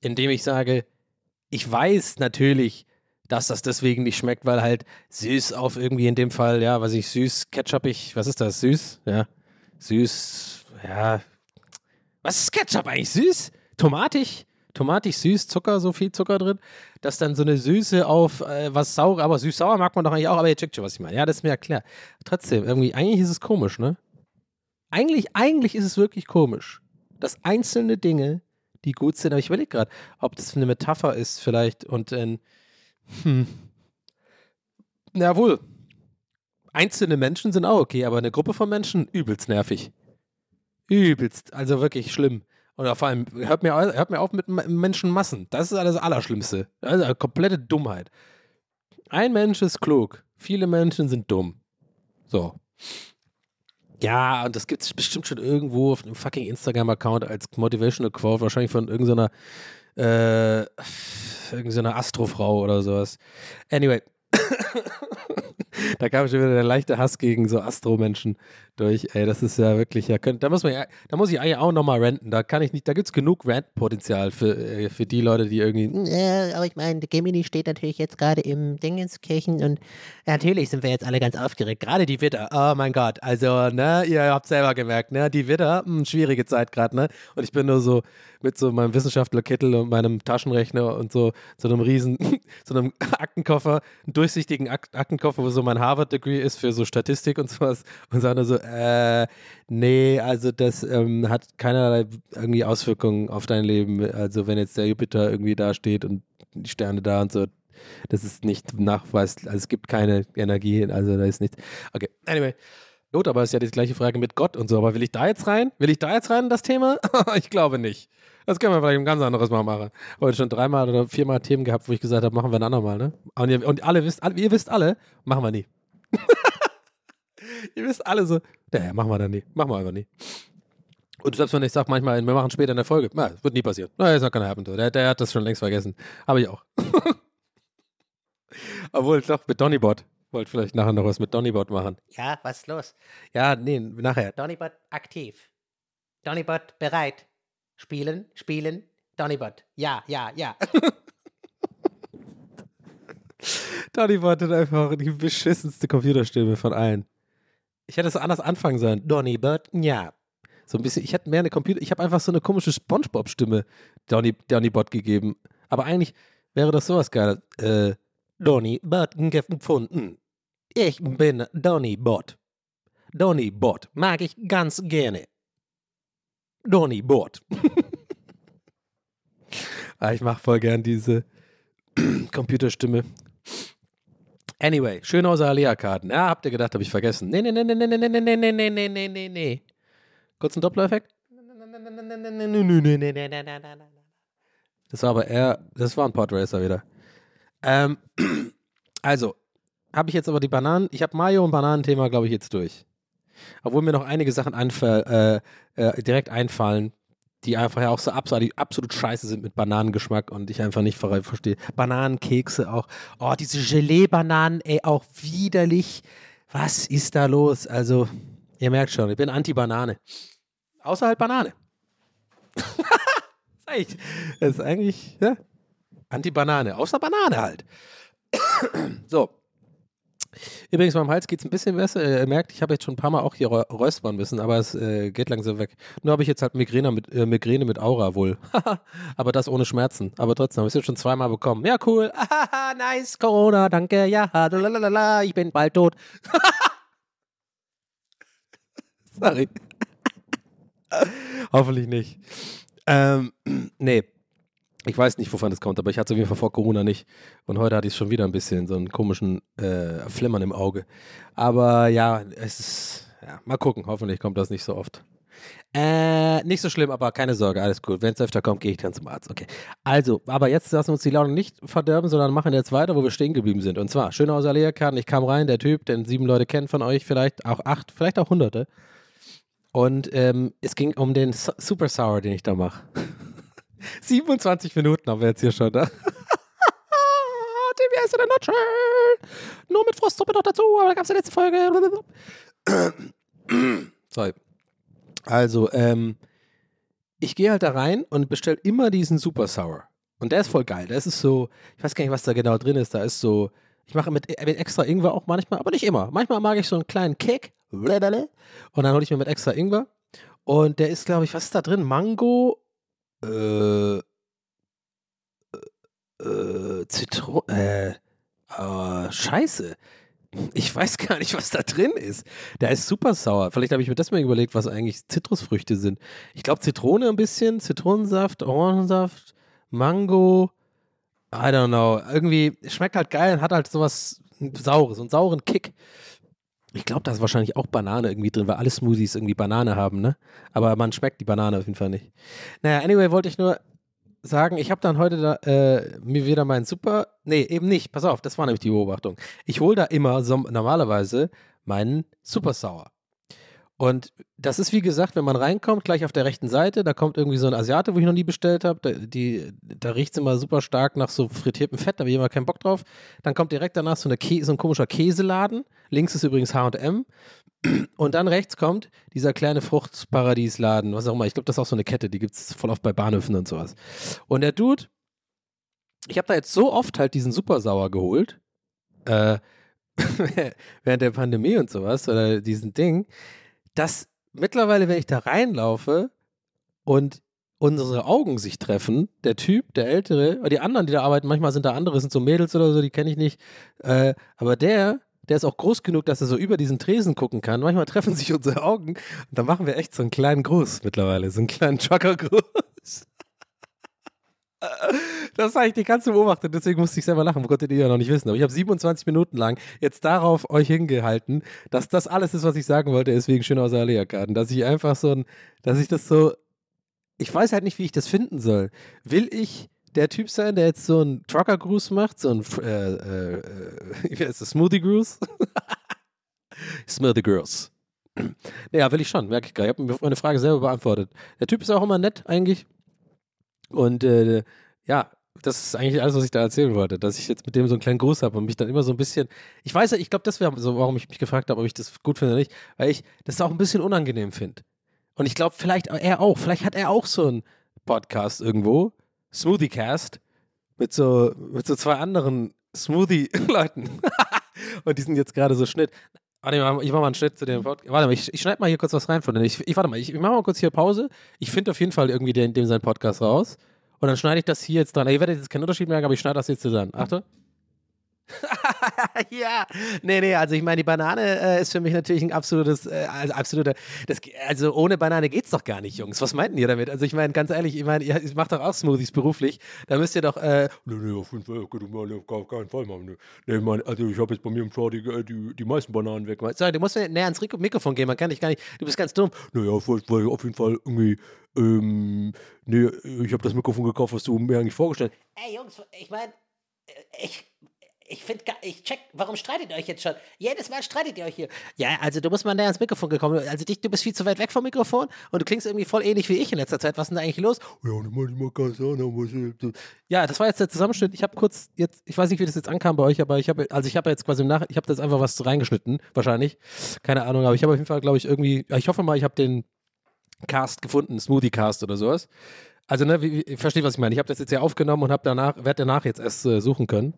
indem ich sage, ich weiß natürlich, dass das deswegen nicht schmeckt, weil halt süß auf irgendwie in dem Fall, ja, was ich süß, ketchupig, was ist das, süß? Ja, süß, ja, was ist Ketchup eigentlich? Süß? Tomatig? Tomatig, süß, Zucker, so viel Zucker drin, dass dann so eine Süße auf äh, was sauer, aber süß-sauer mag man doch eigentlich auch, aber ihr checkt schon, was ich meine. Ja, das ist mir erklärt. Trotzdem, irgendwie, eigentlich ist es komisch, ne? Eigentlich, eigentlich ist es wirklich komisch, dass einzelne Dinge, die gut sind, aber ich überlege gerade, ob das eine Metapher ist vielleicht und ein, hm, jawohl, einzelne Menschen sind auch okay, aber eine Gruppe von Menschen übelst nervig. Übelst, also wirklich schlimm. Oder vor allem, hört mir, hört mir auf mit Menschenmassen. Das ist alles Allerschlimmste. Eine komplette Dummheit. Ein Mensch ist klug, viele Menschen sind dumm. So. Ja, und das gibt es bestimmt schon irgendwo auf einem fucking Instagram-Account als Motivational Quote, wahrscheinlich von irgendeiner äh, irgendeiner Astrofrau oder sowas. Anyway. da kam schon wieder der leichte Hass gegen so Astro-Menschen durch. Ey, das ist ja wirklich, ja, könnt, da muss man da muss ich eigentlich auch nochmal renten. Da kann ich nicht, da gibt es genug Rentpotenzial für, äh, für die Leute, die irgendwie. Ja, aber ich meine, Gemini steht natürlich jetzt gerade im Dingenskirchen und natürlich sind wir jetzt alle ganz aufgeregt. Gerade die Witter, oh mein Gott. Also, ne, ihr habt selber gemerkt, ne, die Witter, mh, schwierige Zeit gerade, ne? Und ich bin nur so mit so meinem Wissenschaftlerkittel und meinem Taschenrechner und so, so einem riesen, so einem Aktenkoffer, einen durchsichtigen Ak Aktenkoffer, wo so mein Harvard-Degree ist für so Statistik und sowas. Und sagen so, äh, nee, also das ähm, hat keinerlei irgendwie Auswirkungen auf dein Leben. Also wenn jetzt der Jupiter irgendwie da steht und die Sterne da und so, das ist nicht nachweislich, also es gibt keine Energie, also da ist nichts. Okay, anyway. Gut, aber es ist ja die gleiche Frage mit Gott und so. Aber will ich da jetzt rein? Will ich da jetzt rein in das Thema? ich glaube nicht. Das können wir vielleicht ein ganz anderes Mal machen. Heute schon dreimal oder viermal Themen gehabt, wo ich gesagt habe, machen wir ein andermal, ne? Und ihr, und alle wisst, ihr wisst alle, machen wir nie. ihr wisst alle so, naja, machen wir dann nie. Machen wir einfach nie. Und selbst wenn ich sage manchmal, wir machen später eine Folge, na, wird nie passieren. Na, ist not gonna happen. Der, der hat das schon längst vergessen. Habe ich auch. Obwohl, doch, mit Donnybot. Wollt vielleicht nachher noch was mit Donnybot machen. Ja, was ist los? Ja, nee, nachher. Donnybot aktiv. Donnybot bereit. Spielen, spielen. Donnybot. Ja, ja, ja. Donnybot hat einfach die beschissenste Computerstimme von allen. Ich hätte es anders anfangen sollen. Donnybot, ja. So ein bisschen, ich hätte mehr eine Computer, ich habe einfach so eine komische Spongebob-Stimme Donny, Donnybot gegeben. Aber eigentlich wäre das sowas geil. Äh, Donnybot gefunden. Ich bin Donnybot. Donnybot mag ich ganz gerne. Donnybot. ah, ich mache voll gern diese Computerstimme. Anyway, Schönhauser Alea-Karten. Ja, habt ihr gedacht, habe ich vergessen. Nee, nee, nee, nee, nee, nee, nee, nee, nee, nee, nee, nee, nee, nee. Kurzen Doppler-Effekt. Das war aber eher, das war ein Podracer wieder. Ähm, also, habe ich jetzt aber die Bananen, ich habe Mayo und Bananenthema, glaube ich, jetzt durch. Obwohl mir noch einige Sachen äh, äh, direkt einfallen, die einfach ja auch so absolut, absolut scheiße sind mit Bananengeschmack und ich einfach nicht verstehe. Bananenkekse auch. Oh, diese Gelee-Bananen, ey, auch widerlich. Was ist da los? Also, ihr merkt schon, ich bin Anti-Banane. Außer halt Banane. das ist eigentlich, ja, Anti-Banane. Außer Banane halt. so. Übrigens, meinem Hals geht es ein bisschen besser. Ihr merkt, ich habe jetzt schon ein paar Mal auch hier räuspern müssen, aber es äh, geht langsam weg. Nur habe ich jetzt halt Migräne mit, äh, Migräne mit Aura wohl. aber das ohne Schmerzen. Aber trotzdem, habe ich es schon zweimal bekommen. Ja, cool. nice. Corona, danke. Ja, lalalala, ich bin bald tot. Sorry. Hoffentlich nicht. Ähm, nee. Ich weiß nicht, wovon das kommt, aber ich hatte es auf jeden Fall vor Corona nicht. Und heute hatte ich schon wieder ein bisschen so einen komischen äh, Flimmern im Auge. Aber ja, es ist, ja, mal gucken. Hoffentlich kommt das nicht so oft. Äh, nicht so schlimm, aber keine Sorge, alles gut. Wenn es öfter kommt, gehe ich dann zum Arzt. Okay. Also, aber jetzt lassen wir uns die Laune nicht verderben, sondern machen jetzt weiter, wo wir stehen geblieben sind. Und zwar, schön aus Alea-Karten. Ich kam rein, der Typ, den sieben Leute kennen von euch, vielleicht auch acht, vielleicht auch hunderte. Und ähm, es ging um den Su Super Sour, den ich da mache. 27 Minuten haben wir jetzt hier schon. Ne? TBS in der Nutshell. Nur mit Frostsuppe noch dazu, aber da gab es die letzte Folge. Sorry. Also, ähm, ich gehe halt da rein und bestelle immer diesen Super Sour. Und der ist voll geil. Der ist so, ich weiß gar nicht, was da genau drin ist. Da ist so, ich mache mit, mit extra Ingwer auch manchmal, aber nicht immer. Manchmal mag ich so einen kleinen Kick. Und dann hole ich mir mit extra Ingwer. Und der ist, glaube ich, was ist da drin? Mango, äh, äh, Zitronen, äh, äh, scheiße. Ich weiß gar nicht, was da drin ist. Der ist super sauer. Vielleicht habe ich mir das mal überlegt, was eigentlich Zitrusfrüchte sind. Ich glaube Zitrone ein bisschen, Zitronensaft, Orangensaft, Mango. I don't know. Irgendwie schmeckt halt geil und hat halt sowas Saures, einen sauren Kick. Ich glaube, da ist wahrscheinlich auch Banane irgendwie drin, weil alle Smoothies irgendwie Banane haben, ne? Aber man schmeckt die Banane auf jeden Fall nicht. Naja, anyway, wollte ich nur sagen, ich habe dann heute da, äh, mir wieder meinen Super. Nee, eben nicht. Pass auf, das war nämlich die Beobachtung. Ich hole da immer so, normalerweise meinen Super Sour. Und das ist wie gesagt, wenn man reinkommt, gleich auf der rechten Seite, da kommt irgendwie so ein Asiate, wo ich noch nie bestellt habe. Da, die- da riecht es immer super stark nach so frittiertem Fett, da habe ich immer keinen Bock drauf. Dann kommt direkt danach so, eine so ein komischer Käseladen. Links ist übrigens HM. Und dann rechts kommt dieser kleine Fruchtparadiesladen, was auch immer. Ich glaube, das ist auch so eine Kette, die gibt es voll oft bei Bahnhöfen und sowas. Und der Dude, ich habe da jetzt so oft halt diesen Supersauer geholt, äh, während der Pandemie und sowas, oder diesen Ding, dass mittlerweile, wenn ich da reinlaufe und unsere Augen sich treffen, der Typ, der Ältere, oder die anderen, die da arbeiten, manchmal sind da andere, sind so Mädels oder so, die kenne ich nicht, äh, aber der, der ist auch groß genug, dass er so über diesen Tresen gucken kann. Manchmal treffen sich unsere Augen und dann machen wir echt so einen kleinen Gruß mittlerweile, so einen kleinen Trucker-Gruß. Das habe ich die ganze beobachtet, deswegen musste ich selber lachen, konntet ihr ja noch nicht wissen. Aber ich habe 27 Minuten lang jetzt darauf euch hingehalten, dass das alles ist, was ich sagen wollte, deswegen schön aus Alea-Karten. Dass ich einfach so ein, dass ich das so, ich weiß halt nicht, wie ich das finden soll. Will ich der Typ sein, der jetzt so einen Trucker-Gruß macht, so ein, äh, äh, wie heißt das, Smoothie-Gruß? Smoothie-Gruß. Ja, will ich schon, merke ich gerade. Ich habe meine Frage selber beantwortet. Der Typ ist auch immer nett eigentlich. Und äh, ja, das ist eigentlich alles, was ich da erzählen wollte, dass ich jetzt mit dem so einen kleinen Gruß habe und mich dann immer so ein bisschen. Ich weiß ja, ich glaube, das wäre so, warum ich mich gefragt habe, ob ich das gut finde oder nicht, weil ich das auch ein bisschen unangenehm finde. Und ich glaube, vielleicht er auch, vielleicht hat er auch so einen Podcast irgendwo, Smoothie-Cast, mit so, mit so zwei anderen Smoothie-Leuten. und die sind jetzt gerade so Schnitt. Warte mal, ich mache mal einen Schnitt zu dem Podcast. Warte mal, ich, ich schneide mal hier kurz was rein von denen. Ich, ich warte mal, ich, ich mache mal kurz hier Pause. Ich finde auf jeden Fall irgendwie den, dem seinen Podcast raus. Und dann schneide ich das hier jetzt dran. Ihr werdet jetzt keinen Unterschied merken, aber ich schneide das jetzt zusammen. Achtung. ja, nee, nee, also ich meine, die Banane äh, ist für mich natürlich ein absolutes, äh, also absoluter, das, also ohne Banane geht's doch gar nicht, Jungs. Was meinten ihr damit? Also ich meine, ganz ehrlich, ich meine, ihr, macht doch auch Smoothies beruflich, da müsst ihr doch, äh, Nee, nee, auf jeden Fall, auf keinen Fall machen. Nee, nee man, also ich habe jetzt bei mir im Schau die, äh, die, die meisten Bananen weg. so, du musst mir näher ans Mikrofon gehen, man kann dich gar nicht, du bist ganz dumm. Naja, weil auf jeden Fall irgendwie, ähm, nee, ich habe das Mikrofon gekauft, was du mir eigentlich vorgestellt hast. Ey, Jungs, ich meine, ich, ich finde, ich check, warum streitet ihr euch jetzt schon? Jedes Mal streitet ihr euch hier. Ja, also du musst mal näher ans Mikrofon gekommen, also dich, du bist viel zu weit weg vom Mikrofon und du klingst irgendwie voll ähnlich wie ich in letzter Zeit. Was ist denn da eigentlich los? Ja, das war jetzt der Zusammenschnitt. Ich habe kurz jetzt, ich weiß nicht, wie das jetzt ankam bei euch, aber ich habe, also ich habe jetzt quasi Nach, ich habe jetzt einfach was reingeschnitten, wahrscheinlich. Keine Ahnung, aber ich habe auf jeden Fall, glaube ich, irgendwie, ich hoffe mal, ich habe den Cast gefunden, Smoothie Cast oder sowas. Also, ne, wie, wie, ich verstehe, was ich meine. Ich habe das jetzt ja aufgenommen und habe danach, werde danach jetzt erst äh, suchen können.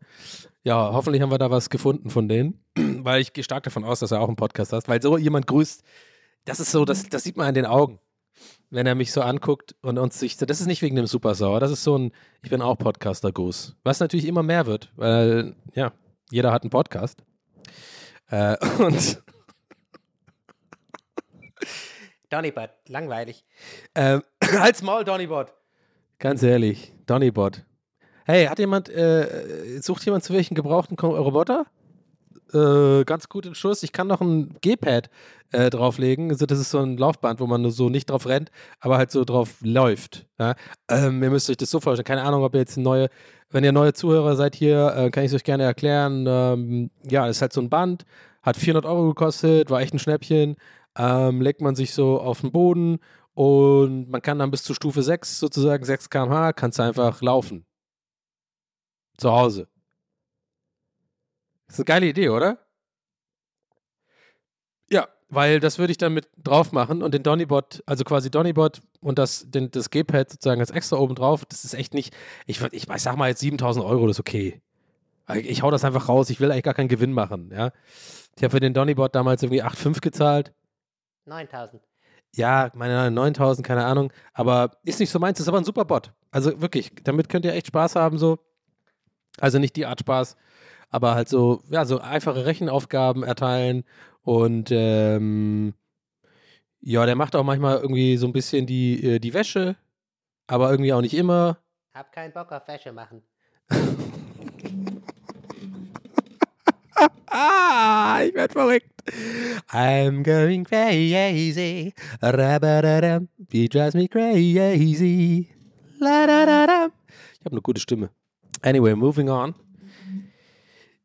Ja, hoffentlich haben wir da was gefunden von denen, weil ich gehe stark davon aus, dass er auch einen Podcast hat, weil so jemand grüßt, das ist so, das, das sieht man in den Augen wenn er mich so anguckt und uns sich, das ist nicht wegen dem Supersauer, das ist so ein, ich bin auch Podcaster-Gruß. Was natürlich immer mehr wird, weil, ja, jeder hat einen Podcast. Äh, und Donneybot, langweilig. ähm, halt's Maul, Donnybot. Ganz ehrlich, Donnybot. Hey, hat jemand, äh, sucht jemand zu welchen gebrauchten Roboter? Äh, ganz gut in Schuss. Ich kann noch ein G-Pad äh, drauflegen. Also das ist so ein Laufband, wo man so nicht drauf rennt, aber halt so drauf läuft. Ja? Ähm, ihr müsst euch das so vorstellen. Keine Ahnung, ob ihr jetzt neue, wenn ihr neue Zuhörer seid hier, äh, kann ich es euch gerne erklären. Ähm, ja, das ist halt so ein Band, hat 400 Euro gekostet, war echt ein Schnäppchen. Ähm, legt man sich so auf den Boden und man kann dann bis zu Stufe 6 sozusagen, 6 km/h, kannst du einfach laufen. Zu Hause. Ist eine geile Idee, oder? Ja, weil das würde ich dann mit drauf machen und den Donnybot, also quasi Donnybot und das, den, das G-Pad sozusagen als extra oben drauf, das ist echt nicht, ich, ich, ich sag mal jetzt 7000 Euro, das ist okay. Ich, ich hau das einfach raus, ich will eigentlich gar keinen Gewinn machen, ja. Ich habe für den Donnybot damals irgendwie 8,5 gezahlt. 9000. Ja, meine 9000, keine Ahnung, aber ist nicht so meins, ist aber ein super Bot. Also wirklich, damit könnt ihr echt Spaß haben, so. Also nicht die Art Spaß, aber halt so, ja, so einfache Rechenaufgaben erteilen und ähm, ja, der macht auch manchmal irgendwie so ein bisschen die, äh, die Wäsche, aber irgendwie auch nicht immer. Hab keinen Bock auf Wäsche machen. Ah, ich werd verrückt. I'm going crazy. He drives me crazy. Ich habe eine gute Stimme. Anyway, moving on.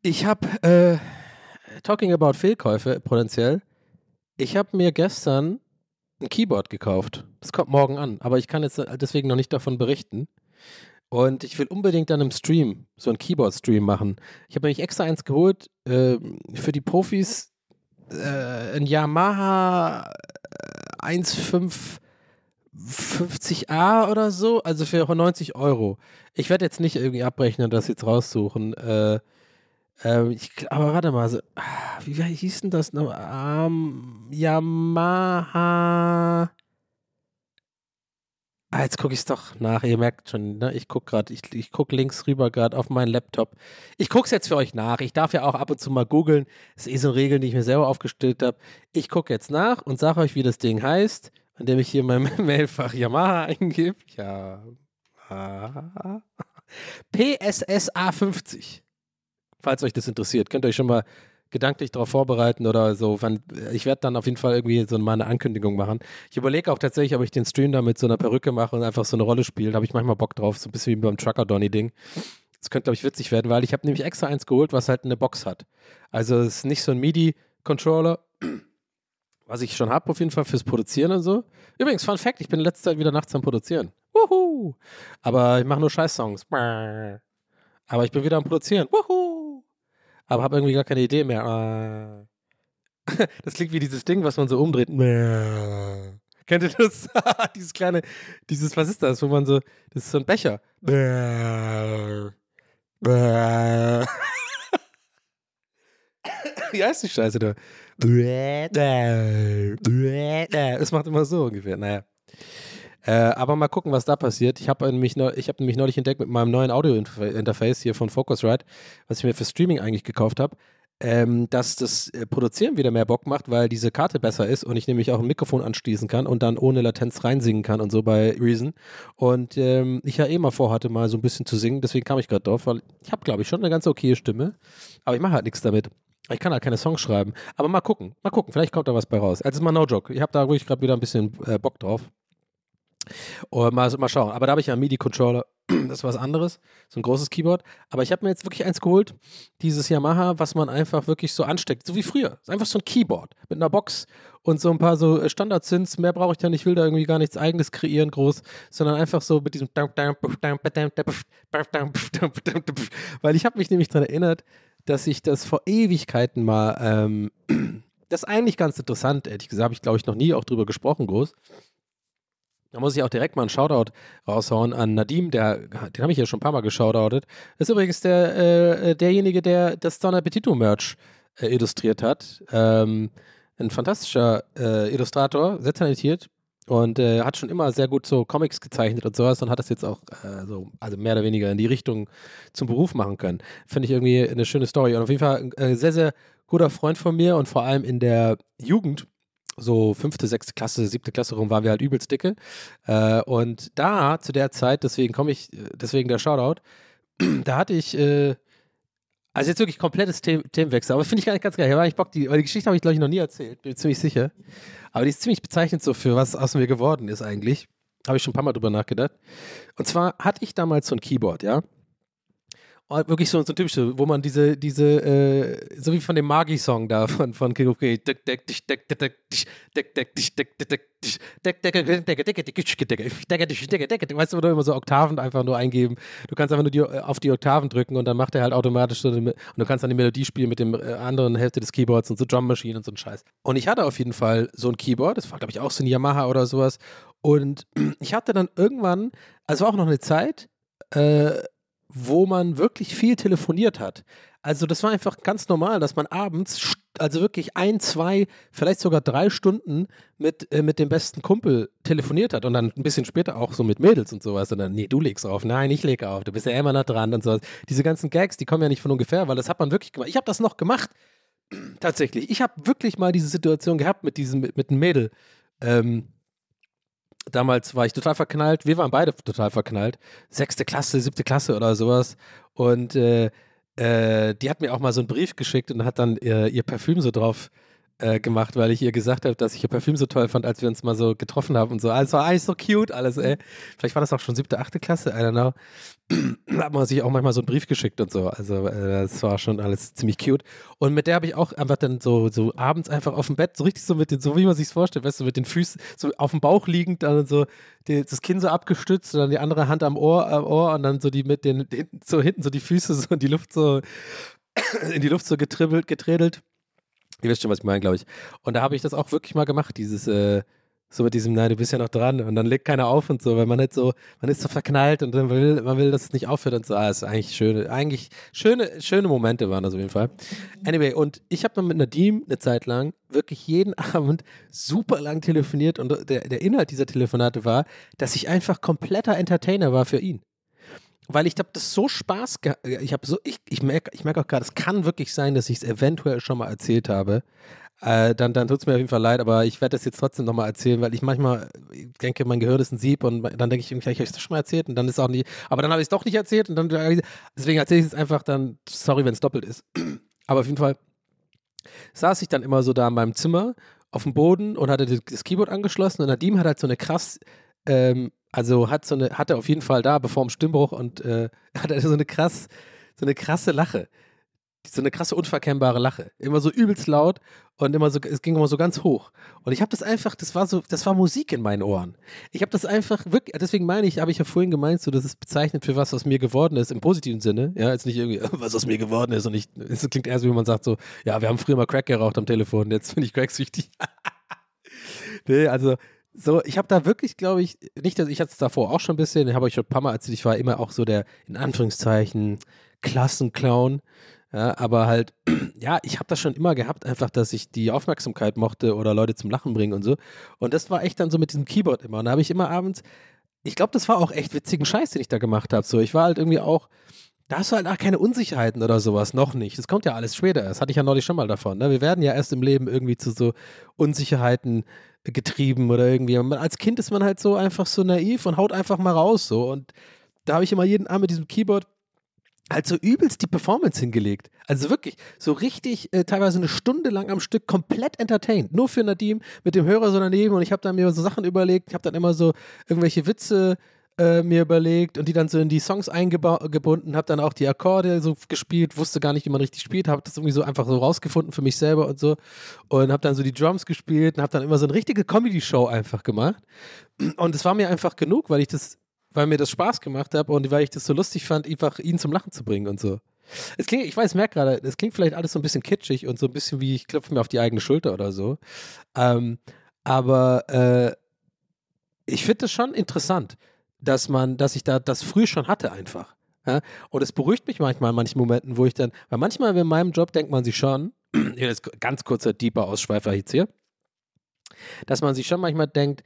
Ich habe, äh, talking about Fehlkäufe potenziell. Ich habe mir gestern ein Keyboard gekauft. Das kommt morgen an, aber ich kann jetzt deswegen noch nicht davon berichten. Und ich will unbedingt dann im Stream so einen Keyboard-Stream machen. Ich habe nämlich extra eins geholt äh, für die Profis. Äh, ein Yamaha äh, 1550A oder so, also für 90 Euro. Ich werde jetzt nicht irgendwie abbrechen und das jetzt raussuchen. Äh, ähm, ich, aber warte mal, so, ah, wie, wie hieß denn das noch? Ähm, Yamaha. Ah, jetzt gucke ich es doch nach. Ihr merkt schon, ne? ich gucke gerade, ich, ich gucke links rüber gerade auf meinen Laptop. Ich gucke es jetzt für euch nach. Ich darf ja auch ab und zu mal googeln. Das ist eh so eine Regel, die ich mir selber aufgestellt habe. Ich gucke jetzt nach und sage euch, wie das Ding heißt, indem ich hier mein Mailfach Yamaha eingebe. Ja. PSSA 50 falls euch das interessiert. Könnt ihr euch schon mal gedanklich darauf vorbereiten oder so. Ich werde dann auf jeden Fall irgendwie so mal eine Ankündigung machen. Ich überlege auch tatsächlich, ob ich den Stream da mit so einer Perücke mache und einfach so eine Rolle spiele. Da habe ich manchmal Bock drauf, so ein bisschen wie beim Trucker-Donny-Ding. Das könnte, glaube ich, witzig werden, weil ich habe nämlich extra eins geholt, was halt eine Box hat. Also es ist nicht so ein MIDI-Controller, was ich schon habe auf jeden Fall fürs Produzieren und so. Übrigens, Fun Fact, ich bin in letzter Zeit wieder nachts am Produzieren. Wuhu! Aber ich mache nur Scheiß-Songs. Aber ich bin wieder am Produzieren. Wuhu! Aber habe irgendwie gar keine Idee mehr. Ah. Das klingt wie dieses Ding, was man so umdreht. Kennt ihr das? dieses kleine, dieses, was ist das, wo man so, das ist so ein Becher. Wie heißt die Scheiße da? Es macht immer so ungefähr. Naja. Äh, aber mal gucken, was da passiert. Ich habe nämlich, hab nämlich neulich entdeckt mit meinem neuen Audio-Interface hier von Focusrite, was ich mir für Streaming eigentlich gekauft habe, ähm, dass das äh, Produzieren wieder mehr Bock macht, weil diese Karte besser ist und ich nämlich auch ein Mikrofon anschließen kann und dann ohne Latenz reinsingen kann und so bei Reason. Und ähm, ich ja eh mal vorhatte, mal so ein bisschen zu singen, deswegen kam ich gerade drauf, weil ich habe, glaube ich, schon eine ganz okaye Stimme, aber ich mache halt nichts damit. Ich kann halt keine Songs schreiben. Aber mal gucken, mal gucken, vielleicht kommt da was bei raus. Also mal no joke. Ich habe da wirklich gerade wieder ein bisschen äh, Bock drauf. Und mal, mal schauen. Aber da habe ich ja einen MIDI-Controller. Das ist was anderes. So ein großes Keyboard. Aber ich habe mir jetzt wirklich eins geholt. Dieses Yamaha, was man einfach wirklich so ansteckt. So wie früher. Ist einfach so ein Keyboard mit einer Box und so ein paar so Standard-Synths. Mehr brauche ich ja nicht. Ich will da irgendwie gar nichts eigenes kreieren, groß. Sondern einfach so mit diesem. Weil ich habe mich nämlich daran erinnert, dass ich das vor Ewigkeiten mal. Ähm, das ist eigentlich ganz interessant, ehrlich gesagt. Habe ich, glaube ich, noch nie auch drüber gesprochen, groß. Da muss ich auch direkt mal einen Shoutout raushauen an Nadim, der, den habe ich ja schon ein paar Mal geshoutoutet. Das ist übrigens der, äh, derjenige, der das Don Appetito Merch äh, illustriert hat. Ähm, ein fantastischer äh, Illustrator, sehr talentiert und äh, hat schon immer sehr gut so Comics gezeichnet und sowas und hat das jetzt auch äh, so, also mehr oder weniger in die Richtung zum Beruf machen können. Finde ich irgendwie eine schöne Story und auf jeden Fall ein äh, sehr, sehr guter Freund von mir und vor allem in der Jugend so fünfte, sechste Klasse, siebte Klasse rum waren wir halt übelst dicke. Äh, und da, zu der Zeit, deswegen komme ich, deswegen der Shoutout, da hatte ich, äh, also jetzt wirklich komplettes The Themenwechsel, aber finde ich gar nicht ganz geil. Da ich Bock, die, weil die Geschichte habe ich, glaube ich, noch nie erzählt, bin ziemlich sicher. Aber die ist ziemlich bezeichnend so für was aus mir geworden ist eigentlich. Habe ich schon ein paar Mal drüber nachgedacht. Und zwar hatte ich damals so ein Keyboard, ja. Oh, wirklich so, so ein typisches, wo man diese, diese, äh, so wie von dem Magi-Song da von, von King of Kings, weißt du, wo du immer so Oktaven einfach nur eingeben. Du kannst einfach nur die, auf die Oktaven drücken und dann macht er halt automatisch so, und du kannst dann die Melodie spielen mit dem anderen Hälfte des Keyboards und so Drum Machine und so ein Scheiß. Und ich hatte auf jeden Fall so ein Keyboard, das war glaube ich auch so ein Yamaha oder sowas. Und ich hatte dann irgendwann, also auch noch eine Zeit, äh, wo man wirklich viel telefoniert hat. Also das war einfach ganz normal, dass man abends, also wirklich ein, zwei, vielleicht sogar drei Stunden mit, äh, mit dem besten Kumpel telefoniert hat und dann ein bisschen später auch so mit Mädels und sowas. Und dann, nee, du legst auf, nein, ich lege auf, du bist ja immer noch dran und sowas. Diese ganzen Gags, die kommen ja nicht von ungefähr, weil das hat man wirklich gemacht. Ich habe das noch gemacht, tatsächlich. Ich habe wirklich mal diese Situation gehabt mit diesem, mit, mit einem Mädel. Ähm, damals war ich total verknallt. Wir waren beide total verknallt. Sechste Klasse, siebte Klasse oder sowas. Und äh, äh, die hat mir auch mal so einen Brief geschickt und hat dann äh, ihr Parfüm so drauf äh, gemacht, weil ich ihr gesagt habe, dass ich ihr Parfüm so toll fand, als wir uns mal so getroffen haben und so. Also war eigentlich so cute alles, ey. Vielleicht war das auch schon siebte, achte Klasse, I don't know. da hat man sich auch manchmal so einen Brief geschickt und so. Also äh, das war schon alles ziemlich cute. Und mit der habe ich auch einfach dann so, so abends einfach auf dem Bett, so richtig so mit den, so wie man sich vorstellt, weißt du, mit den Füßen so auf dem Bauch liegend, dann so die, das Kinn so abgestützt und dann die andere Hand am Ohr, am Ohr und dann so die mit den, den so hinten so die Füße so in die Luft so in die Luft so getribbelt, geträdelt. Ihr wisst schon, was ich meine, glaube ich. Und da habe ich das auch wirklich mal gemacht, dieses, äh, so mit diesem, nein, du bist ja noch dran und dann legt keiner auf und so, weil man nicht so, man ist so verknallt und dann will, man will, dass es nicht aufhört und so. Ah, ist eigentlich schöne, eigentlich schöne, schöne Momente waren das auf jeden Fall. Anyway, und ich habe dann mit Nadim eine Zeit lang wirklich jeden Abend super lang telefoniert und der, der Inhalt dieser Telefonate war, dass ich einfach kompletter Entertainer war für ihn weil ich habe das so Spaß gehabt. Ich habe so, ich, ich merke ich merk auch gerade, es kann wirklich sein, dass ich es eventuell schon mal erzählt habe. Äh, dann dann tut es mir auf jeden Fall leid, aber ich werde das jetzt trotzdem nochmal erzählen, weil ich manchmal ich denke, mein Gehirn ist ein Sieb und dann denke ich, irgendwie, ich habe das schon mal erzählt und dann ist auch nicht, aber dann habe ich es doch nicht erzählt und dann deswegen erzähle ich es einfach dann, sorry, wenn es doppelt ist. Aber auf jeden Fall saß ich dann immer so da in meinem Zimmer auf dem Boden und hatte das Keyboard angeschlossen und Nadim hat halt so eine krass ähm, also hat so eine, hat er auf jeden Fall da, bevor dem Stimmbruch und äh, hat er so eine krass, so eine krasse Lache. So eine krasse, unverkennbare Lache. Immer so übelst laut und immer so, es ging immer so ganz hoch. Und ich habe das einfach, das war so, das war Musik in meinen Ohren. Ich habe das einfach wirklich, deswegen meine ich, habe ich ja vorhin gemeint, so, das ist bezeichnet für was, was mir geworden ist, im positiven Sinne. Ja, jetzt nicht irgendwie, was aus mir geworden ist und nicht, es klingt erst, wie man sagt so, ja, wir haben früher mal Crack geraucht am Telefon, jetzt bin ich cracksüchtig. nee, also, so, ich habe da wirklich, glaube ich, nicht, dass ich hatte es davor auch schon ein bisschen, habe ich schon ein paar Mal erzählt, ich war immer auch so der, in Anführungszeichen, Klassenclown. Ja, aber halt, ja, ich habe das schon immer gehabt, einfach, dass ich die Aufmerksamkeit mochte oder Leute zum Lachen bringen und so. Und das war echt dann so mit diesem Keyboard immer. Und da habe ich immer abends, ich glaube, das war auch echt witzigen Scheiß, den ich da gemacht habe. So, ich war halt irgendwie auch, da hast du halt auch keine Unsicherheiten oder sowas, noch nicht. Das kommt ja alles später. Das hatte ich ja neulich schon mal davon. Ne? Wir werden ja erst im Leben irgendwie zu so Unsicherheiten getrieben oder irgendwie. Und als Kind ist man halt so einfach so naiv und haut einfach mal raus so. Und da habe ich immer jeden Abend mit diesem Keyboard halt so übelst die Performance hingelegt. Also wirklich, so richtig, äh, teilweise eine Stunde lang am Stück komplett entertained. Nur für Nadim mit dem Hörer so daneben und ich habe dann mir so Sachen überlegt. Ich habe dann immer so irgendwelche Witze äh, mir überlegt und die dann so in die Songs eingebunden, habe dann auch die Akkorde so gespielt, wusste gar nicht, wie man richtig spielt, habe das irgendwie so einfach so rausgefunden für mich selber und so und habe dann so die Drums gespielt und habe dann immer so eine richtige Comedy-Show einfach gemacht und es war mir einfach genug, weil ich das, weil mir das Spaß gemacht habe und weil ich das so lustig fand, einfach ihn zum Lachen zu bringen und so. Es klingt, ich weiß, merke gerade, es klingt vielleicht alles so ein bisschen kitschig und so ein bisschen wie ich klopfe mir auf die eigene Schulter oder so. Ähm, aber äh, ich finde das schon interessant, dass man, dass ich da das früh schon hatte einfach. Ja? Und es beruhigt mich manchmal in manchen Momenten, wo ich dann, weil manchmal in meinem Job denkt man sich schon, ist ganz kurzer deeper Ausschweifer jetzt hier, dass man sich schon manchmal denkt,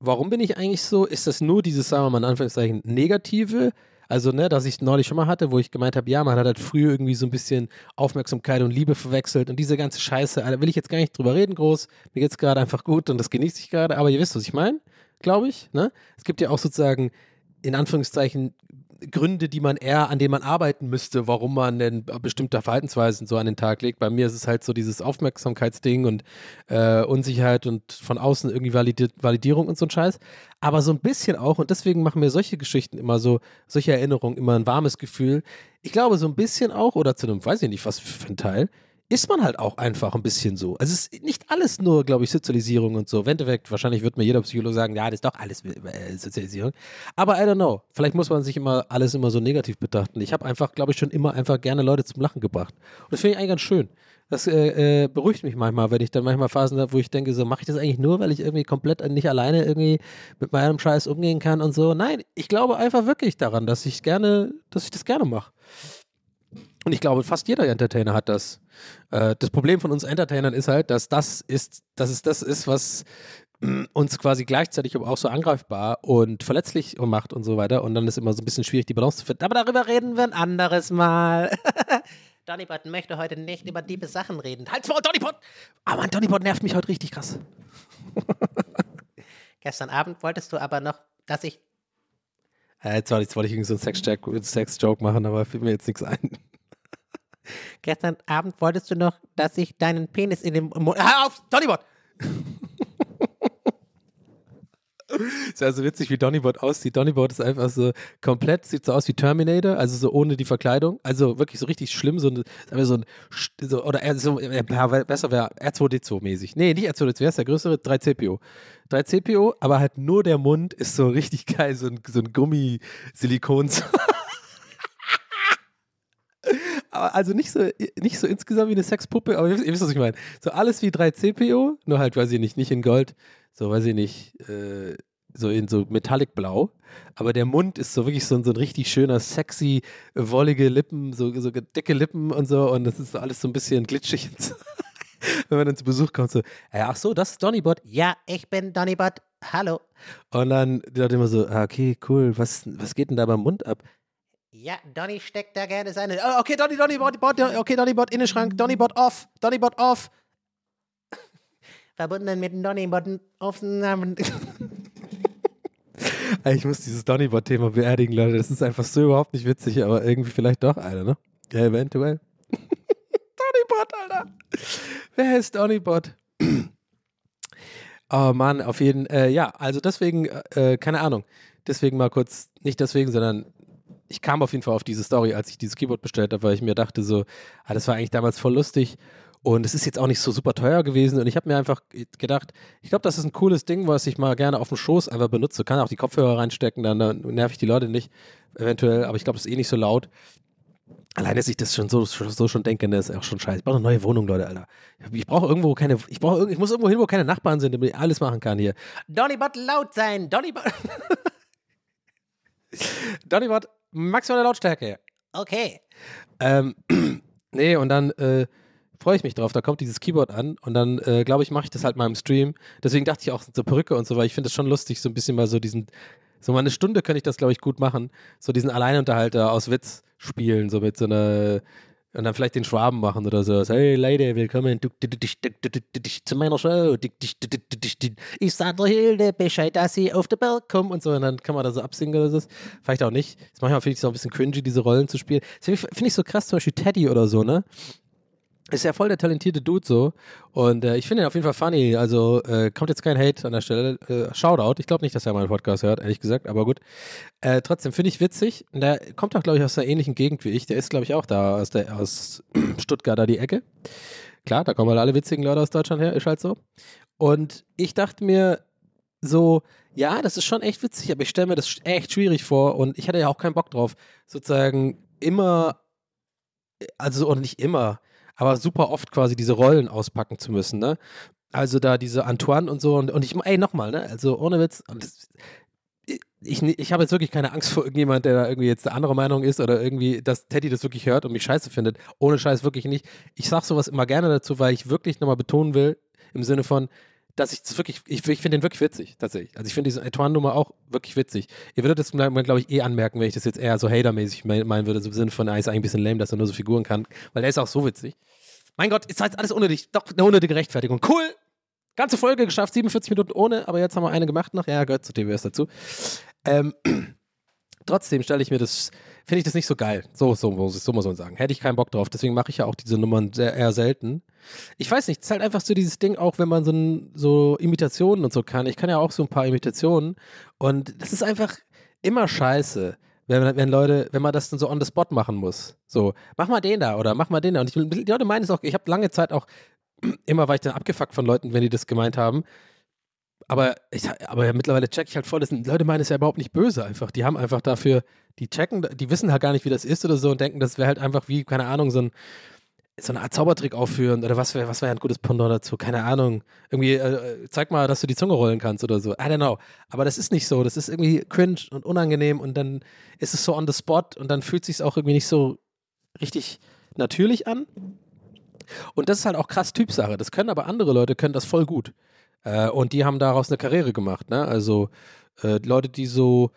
warum bin ich eigentlich so? Ist das nur dieses, sagen wir mal in Anführungszeichen, negative? Also, ne, dass ich neulich schon mal hatte, wo ich gemeint habe, ja, man hat halt früher irgendwie so ein bisschen Aufmerksamkeit und Liebe verwechselt und diese ganze Scheiße, da will ich jetzt gar nicht drüber reden groß. Mir geht es gerade einfach gut und das genieße ich gerade, aber ihr wisst, was ich meine glaube ich. Ne? Es gibt ja auch sozusagen in Anführungszeichen Gründe, die man eher, an denen man arbeiten müsste, warum man denn bestimmte Verhaltensweisen so an den Tag legt. Bei mir ist es halt so dieses Aufmerksamkeitsding und äh, Unsicherheit und von außen irgendwie Validi Validierung und so ein Scheiß. Aber so ein bisschen auch, und deswegen machen mir solche Geschichten immer so, solche Erinnerungen immer ein warmes Gefühl. Ich glaube, so ein bisschen auch, oder zu einem, weiß ich nicht, was für ein Teil, ist man halt auch einfach ein bisschen so. Also es ist nicht alles nur, glaube ich, Sozialisierung und so. Im Endeffekt, wahrscheinlich wird mir jeder Psychologe sagen, ja, das ist doch alles äh, Sozialisierung. Aber I don't know. Vielleicht muss man sich immer alles immer so negativ betrachten. Ich habe einfach, glaube ich, schon immer einfach gerne Leute zum Lachen gebracht. Und das finde ich eigentlich ganz schön. Das äh, äh, beruhigt mich manchmal, wenn ich dann manchmal Phasen habe, wo ich denke, so mache ich das eigentlich nur, weil ich irgendwie komplett nicht alleine irgendwie mit meinem Scheiß umgehen kann und so. Nein, ich glaube einfach wirklich daran, dass ich gerne, dass ich das gerne mache. Und ich glaube, fast jeder Entertainer hat das. Äh, das Problem von uns Entertainern ist halt, dass das ist, dass es das ist, was mm, uns quasi gleichzeitig aber auch so angreifbar und verletzlich macht und so weiter. Und dann ist immer so ein bisschen schwierig, die Balance zu finden. Aber darüber reden wir ein anderes Mal. Donny möchte heute nicht über diebe Sachen reden. Halt's Maul, Donny Bot! Aber mein Donny nervt mich heute richtig krass. Gestern Abend wolltest du aber noch, dass ich. Äh, jetzt, wollte ich, jetzt wollte ich irgendwie so einen Sex-Joke Sex machen, aber fiel mir jetzt nichts ein. Gestern Abend wolltest du noch, dass ich deinen Penis in den Mund. Hör auf, Donnybot! ist also witzig, wie Donnybot aussieht. Donnybot ist einfach so komplett, sieht so aus wie Terminator, also so ohne die Verkleidung. Also wirklich so richtig schlimm, so, ein- so ein, so oder er, so, ja, besser wäre R2D2-mäßig. Nee, nicht R2D2, wer ist der größere? 3CPO. 3CPO, aber halt nur der Mund ist so richtig geil, so ein, so ein Gummi-Silikon. Also nicht so, nicht so insgesamt wie eine Sexpuppe, aber ihr, wisst- ihr wisst, was ich meine. So alles wie 3CPO, nur halt, weiß ich nicht, nicht in Gold, so weiß ich nicht, äh, so in so Metallic Blau. Aber der Mund ist so wirklich so, ein- so ein richtig schöner, sexy, wollige Lippen, so, so dicke Lippen und so. Und das ist so alles so ein bisschen glitschig. Wenn man dann zu Besuch kommt, so, ja, ach so, das ist Donnybot. Ja, ich bin Donnybot. Hallo. Und dann die Leute immer so, ah, okay, cool, was, was geht denn da beim Mund ab? Ja, Donny steckt da gerne seine. Oh, okay, Donny, Donnybot, Bot, okay, Donnybot, Innenschrank, Donnybot off, Donnybot off. Verbunden mit Donnybot Aufnahmen. Ey, Ich muss dieses Donnybot-Thema beerdigen, Leute. Das ist einfach so überhaupt nicht witzig, aber irgendwie vielleicht doch einer, ne? Ja, eventuell. Donnybot, Alter. Wer ist Donnybot? oh Mann, auf jeden äh, ja, also deswegen, äh, keine Ahnung. Deswegen mal kurz, nicht deswegen, sondern ich kam auf jeden Fall auf diese Story, als ich dieses Keyboard bestellt habe, weil ich mir dachte so, ah, das war eigentlich damals voll lustig und es ist jetzt auch nicht so super teuer gewesen und ich habe mir einfach gedacht, ich glaube, das ist ein cooles Ding, was ich mal gerne auf dem Schoß einfach benutze. Kann auch die Kopfhörer reinstecken, dann, dann nerv ich die Leute nicht, eventuell, aber ich glaube, das ist eh nicht so laut. Allein, dass ich das schon so, so schon denke, ne, ist auch schon scheiße. Ich brauche eine neue Wohnung, Leute, Alter. Ich brauche irgendwo keine, ich brauche, ich muss irgendwo hin, wo keine Nachbarn sind, damit ich alles machen kann hier. Donnybot laut sein. Donnybot. Donnybot, maximale Lautstärke. Okay. Ähm, nee, und dann äh, freue ich mich drauf. Da kommt dieses Keyboard an und dann, äh, glaube ich, mache ich das halt mal im Stream. Deswegen dachte ich auch so Perücke und so, weil ich finde das schon lustig, so ein bisschen mal so diesen, so mal eine Stunde könnte ich das, glaube ich, gut machen. So diesen Alleinunterhalter aus Witz spielen, so mit so einer, und dann vielleicht den Schwaben machen oder so. Hey Leute, willkommen zu meiner Show. Ich sage der Hilde Bescheid, dass sie auf den Berg kommen und so. Und dann kann man da so absingen oder so. Vielleicht auch nicht. Das ist manchmal finde ich so ein bisschen cringy, diese Rollen zu spielen. Finde ich so krass, zum Beispiel Teddy oder so, ne? Ist ja voll der talentierte Dude so. Und äh, ich finde ihn auf jeden Fall funny. Also äh, kommt jetzt kein Hate an der Stelle. Äh, Shoutout. Ich glaube nicht, dass er meinen Podcast hört, ehrlich gesagt, aber gut. Äh, trotzdem finde ich witzig. Und Der kommt auch, glaube ich, aus einer ähnlichen Gegend wie ich. Der ist, glaube ich, auch da aus, der, aus Stuttgart da die Ecke. Klar, da kommen halt alle witzigen Leute aus Deutschland her, ist halt so. Und ich dachte mir so, ja, das ist schon echt witzig, aber ich stelle mir das echt schwierig vor und ich hatte ja auch keinen Bock drauf, sozusagen immer, also oder nicht immer, aber super oft quasi diese Rollen auspacken zu müssen, ne? Also da diese Antoine und so und, und ich, ey, nochmal, ne? Also ohne Witz, ich, ich habe jetzt wirklich keine Angst vor irgendjemand, der da irgendwie jetzt eine andere Meinung ist oder irgendwie, dass Teddy das wirklich hört und mich scheiße findet. Ohne Scheiß wirklich nicht. Ich sage sowas immer gerne dazu, weil ich wirklich nochmal betonen will, im Sinne von, dass ich das wirklich, ich, ich finde den wirklich witzig, tatsächlich. Also ich finde diese Antoine-Nummer auch wirklich witzig. Ihr würdet das, glaube ich, eh anmerken, wenn ich das jetzt eher so hatermäßig me- meinen würde, so im Sinne von, er ist eigentlich ein bisschen lame, dass er nur so Figuren kann, weil er ist auch so witzig. Mein Gott, ist halt alles unnötig. Doch, eine unnötige Rechtfertigung. Cool! Ganze Folge geschafft, 47 Minuten ohne, aber jetzt haben wir eine gemacht noch. Ja, gehört zu TWS dazu. Ähm, trotzdem stelle ich mir das, finde ich das nicht so geil. So, so, muss so muss man sagen. Hätte ich keinen Bock drauf. Deswegen mache ich ja auch diese Nummern sehr, eher selten. Ich weiß nicht, es ist halt einfach so dieses Ding, auch wenn man so, so Imitationen und so kann. Ich kann ja auch so ein paar Imitationen und das ist einfach immer scheiße. Wenn, wenn Leute, wenn man das dann so on the spot machen muss. So, mach mal den da oder mach mal den da. Und ich, die Leute meinen es auch, ich habe lange Zeit auch, immer war ich dann abgefuckt von Leuten, wenn die das gemeint haben. Aber, ich, aber mittlerweile check ich halt voll, das Leute meinen es ja überhaupt nicht böse einfach. Die haben einfach dafür, die checken, die wissen halt gar nicht, wie das ist oder so und denken, das wäre halt einfach wie, keine Ahnung, so ein, so eine Art Zaubertrick aufführen oder was wäre was wär ein gutes Pendant dazu? Keine Ahnung. Irgendwie, äh, zeig mal, dass du die Zunge rollen kannst oder so. I don't know. Aber das ist nicht so. Das ist irgendwie cringe und unangenehm und dann ist es so on the spot und dann fühlt sich auch irgendwie nicht so richtig natürlich an. Und das ist halt auch krass Typsache. Das können aber andere Leute, können das voll gut. Äh, und die haben daraus eine Karriere gemacht. Ne? Also äh, Leute, die so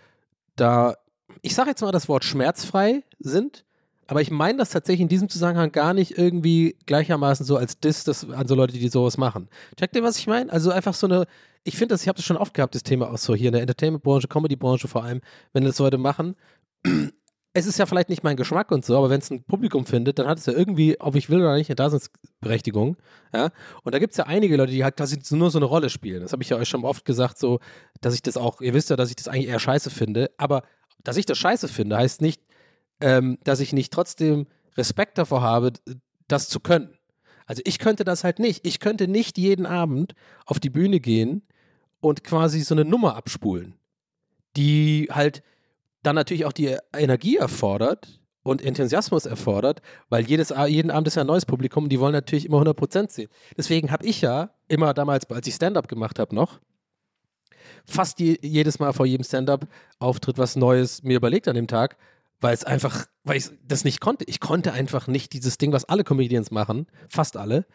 da, ich sage jetzt mal das Wort schmerzfrei sind, aber ich meine das tatsächlich in diesem Zusammenhang gar nicht irgendwie gleichermaßen so als Diss das an so Leute, die sowas machen. Checkt ihr, was ich meine? Also einfach so eine, ich finde das, ich habe das schon oft gehabt, das Thema auch so hier in der Entertainment-Branche, Comedy-Branche vor allem, wenn das Leute machen, es ist ja vielleicht nicht mein Geschmack und so, aber wenn es ein Publikum findet, dann hat es ja irgendwie, ob ich will oder nicht, eine Daseinsberechtigung. Ja? Und da gibt es ja einige Leute, die halt quasi nur so eine Rolle spielen. Das habe ich ja euch schon oft gesagt, so, dass ich das auch, ihr wisst ja, dass ich das eigentlich eher scheiße finde, aber dass ich das scheiße finde, heißt nicht, ähm, dass ich nicht trotzdem Respekt davor habe, das zu können. Also ich könnte das halt nicht. Ich könnte nicht jeden Abend auf die Bühne gehen und quasi so eine Nummer abspulen, die halt dann natürlich auch die Energie erfordert und Enthusiasmus erfordert, weil jedes, jeden Abend ist ja ein neues Publikum und die wollen natürlich immer 100% sehen. Deswegen habe ich ja immer damals, als ich Stand-up gemacht habe noch, fast je, jedes Mal vor jedem Stand-up-Auftritt was Neues mir überlegt an dem Tag, weil es einfach, weil ich das nicht konnte. Ich konnte einfach nicht dieses Ding, was alle Comedians machen, fast alle,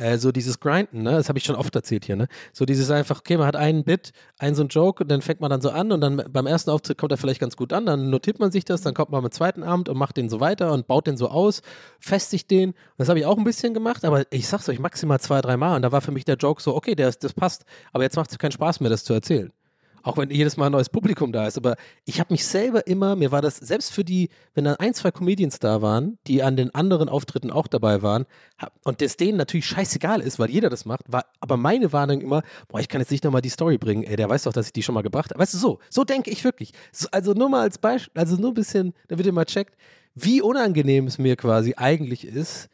äh, so dieses Grinden, ne? Das habe ich schon oft erzählt hier, ne? So dieses einfach, okay, man hat einen Bit, einen so einen Joke und dann fängt man dann so an und dann beim ersten Auftritt kommt er vielleicht ganz gut an, dann notiert man sich das, dann kommt man am zweiten Abend und macht den so weiter und baut den so aus, festigt den. Das habe ich auch ein bisschen gemacht, aber ich sag's euch maximal zwei, drei Mal und da war für mich der Joke so, okay, der, das passt, aber jetzt macht es keinen Spaß mehr, das zu erzählen auch wenn jedes Mal ein neues Publikum da ist. Aber ich habe mich selber immer, mir war das, selbst für die, wenn dann ein, zwei Comedians da waren, die an den anderen Auftritten auch dabei waren, hab, und das denen natürlich scheißegal ist, weil jeder das macht, war aber meine Warnung immer, boah, ich kann jetzt nicht nochmal die Story bringen, ey, der weiß doch, dass ich die schon mal gebracht habe. Weißt du, so, so denke ich wirklich. So, also nur mal als Beispiel, also nur ein bisschen, damit ihr mal checkt, wie unangenehm es mir quasi eigentlich ist,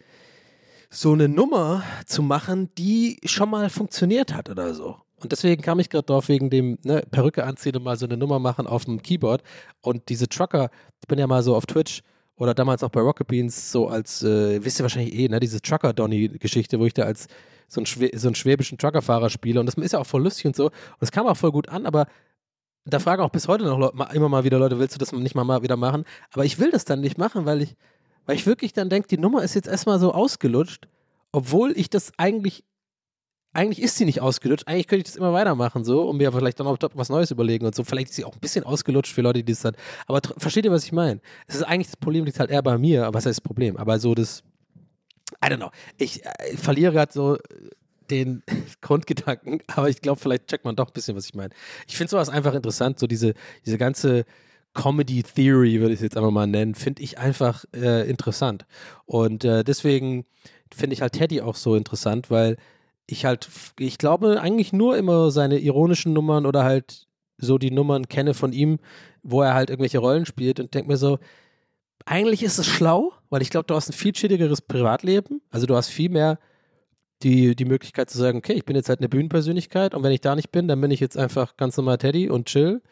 so eine Nummer zu machen, die schon mal funktioniert hat oder so. Und deswegen kam ich gerade drauf, wegen dem ne, Perücke anziehen und mal so eine Nummer machen auf dem Keyboard. Und diese Trucker, ich bin ja mal so auf Twitch oder damals auch bei Rocket Beans so als, äh, wisst ihr wahrscheinlich eh, ne, diese Trucker-Donny-Geschichte, wo ich da als so einen, Schwä so einen schwäbischen Truckerfahrer spiele. Und das ist ja auch voll lustig und so. Und es kam auch voll gut an, aber da fragen auch bis heute noch Leute, immer mal wieder Leute, willst du das nicht mal wieder machen? Aber ich will das dann nicht machen, weil ich, weil ich wirklich dann denke, die Nummer ist jetzt erstmal so ausgelutscht, obwohl ich das eigentlich eigentlich ist sie nicht ausgelutscht. Eigentlich könnte ich das immer weitermachen, so, und mir vielleicht dann auch was Neues überlegen und so. Vielleicht ist sie auch ein bisschen ausgelutscht für Leute, die das dann. Aber versteht ihr, was ich meine? Es ist eigentlich das Problem liegt halt eher bei mir, was heißt das Problem? Aber so das. I don't know. Ich, äh, ich verliere gerade so den Grundgedanken, aber ich glaube, vielleicht checkt man doch ein bisschen, was ich meine. Ich finde sowas einfach interessant, so diese, diese ganze Comedy Theory, würde ich es jetzt einfach mal nennen, finde ich einfach äh, interessant. Und äh, deswegen finde ich halt Teddy auch so interessant, weil ich halt, ich glaube eigentlich nur immer seine ironischen Nummern oder halt so die Nummern kenne von ihm, wo er halt irgendwelche Rollen spielt und denke mir so, eigentlich ist es schlau, weil ich glaube, du hast ein viel chilligeres Privatleben. Also du hast viel mehr die, die Möglichkeit zu sagen, okay, ich bin jetzt halt eine Bühnenpersönlichkeit und wenn ich da nicht bin, dann bin ich jetzt einfach ganz normal Teddy und chill.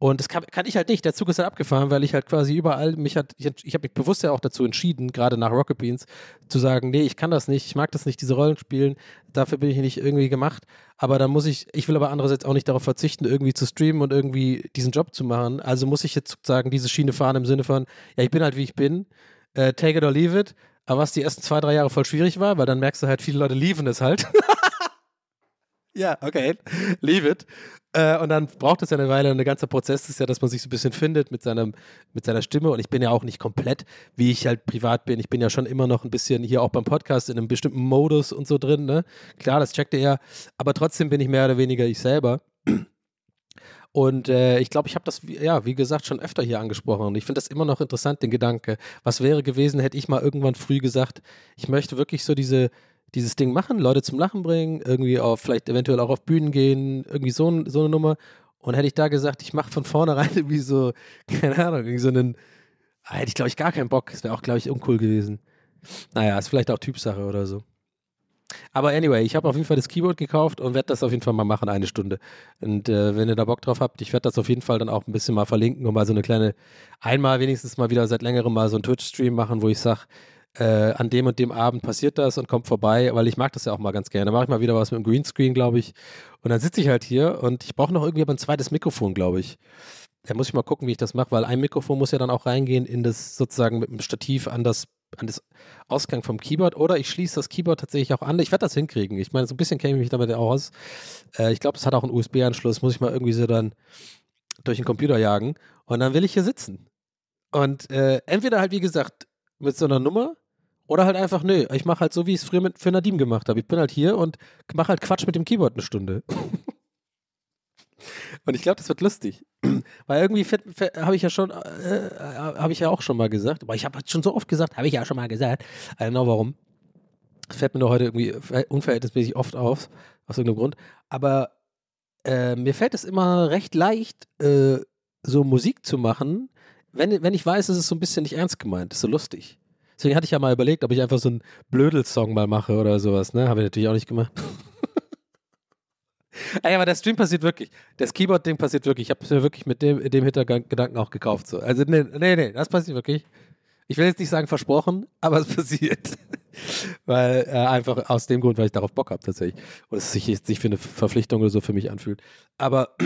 Und das kann, kann, ich halt nicht. Der Zug ist halt abgefahren, weil ich halt quasi überall mich hat, ich, ich habe mich bewusst ja auch dazu entschieden, gerade nach Rocket Beans, zu sagen, nee, ich kann das nicht, ich mag das nicht, diese Rollen spielen, dafür bin ich nicht irgendwie gemacht. Aber dann muss ich, ich will aber andererseits auch nicht darauf verzichten, irgendwie zu streamen und irgendwie diesen Job zu machen. Also muss ich jetzt sozusagen diese Schiene fahren im Sinne von, ja, ich bin halt wie ich bin, äh, take it or leave it. Aber was die ersten zwei, drei Jahre voll schwierig war, weil dann merkst du halt, viele Leute lieben es halt. ja, okay, leave it. Äh, und dann braucht es ja eine Weile. Und der ganze Prozess ist ja, dass man sich so ein bisschen findet mit, seinem, mit seiner Stimme. Und ich bin ja auch nicht komplett, wie ich halt privat bin. Ich bin ja schon immer noch ein bisschen hier auch beim Podcast in einem bestimmten Modus und so drin. Ne? Klar, das checkt er. Aber trotzdem bin ich mehr oder weniger ich selber. Und äh, ich glaube, ich habe das, ja, wie gesagt, schon öfter hier angesprochen. Und ich finde das immer noch interessant, den Gedanke. Was wäre gewesen, hätte ich mal irgendwann früh gesagt, ich möchte wirklich so diese, dieses Ding machen, Leute zum Lachen bringen, irgendwie auf, vielleicht eventuell auch auf Bühnen gehen, irgendwie so, so eine Nummer. Und hätte ich da gesagt, ich mache von vornherein irgendwie so, keine Ahnung, irgendwie so einen, ah, hätte ich glaube ich gar keinen Bock. Das wäre auch, glaube ich, uncool gewesen. Naja, ist vielleicht auch Typsache oder so. Aber anyway, ich habe auf jeden Fall das Keyboard gekauft und werde das auf jeden Fall mal machen, eine Stunde. Und äh, wenn ihr da Bock drauf habt, ich werde das auf jeden Fall dann auch ein bisschen mal verlinken und mal so eine kleine, einmal wenigstens mal wieder seit längerem mal so einen Twitch-Stream machen, wo ich sage, äh, an dem und dem Abend passiert das und kommt vorbei, weil ich mag das ja auch mal ganz gerne. Da mache ich mal wieder was mit dem Greenscreen, glaube ich. Und dann sitze ich halt hier und ich brauche noch irgendwie aber ein zweites Mikrofon, glaube ich. Da muss ich mal gucken, wie ich das mache, weil ein Mikrofon muss ja dann auch reingehen in das sozusagen mit dem Stativ an das an das Ausgang vom Keyboard oder ich schließe das Keyboard tatsächlich auch an. Ich werde das hinkriegen. Ich meine, so ein bisschen kenne ich mich damit aus. Äh, ich glaube, es hat auch einen USB-Anschluss. Muss ich mal irgendwie so dann durch den Computer jagen. Und dann will ich hier sitzen. Und äh, entweder halt, wie gesagt, mit so einer Nummer oder halt einfach, nö, ich mache halt so, wie ich es früher mit, für Nadim gemacht habe. Ich bin halt hier und mache halt Quatsch mit dem Keyboard eine Stunde. Und ich glaube, das wird lustig. Weil irgendwie habe ich ja schon, äh, habe ich ja auch schon mal gesagt, aber ich habe schon so oft gesagt, habe ich ja schon mal gesagt. I don't know warum. Fällt mir doch heute irgendwie unverhältnismäßig oft auf, aus irgendeinem Grund. Aber äh, mir fällt es immer recht leicht, äh, so Musik zu machen, wenn, wenn ich weiß, es ist so ein bisschen nicht ernst gemeint, ist so lustig. Deswegen hatte ich ja mal überlegt, ob ich einfach so einen Blödel-Song mal mache oder sowas, ne? Habe ich natürlich auch nicht gemacht. Ey, aber der Stream passiert wirklich. Das Keyboard-Ding passiert wirklich. Ich habe es mir wirklich mit dem, dem Hintergedanken auch gekauft. So. Also, nee, nee, nee, das passiert wirklich. Ich will jetzt nicht sagen versprochen, aber es passiert. weil äh, einfach aus dem Grund, weil ich darauf Bock habe tatsächlich. Und es sich jetzt nicht für eine Verpflichtung oder so für mich anfühlt. Aber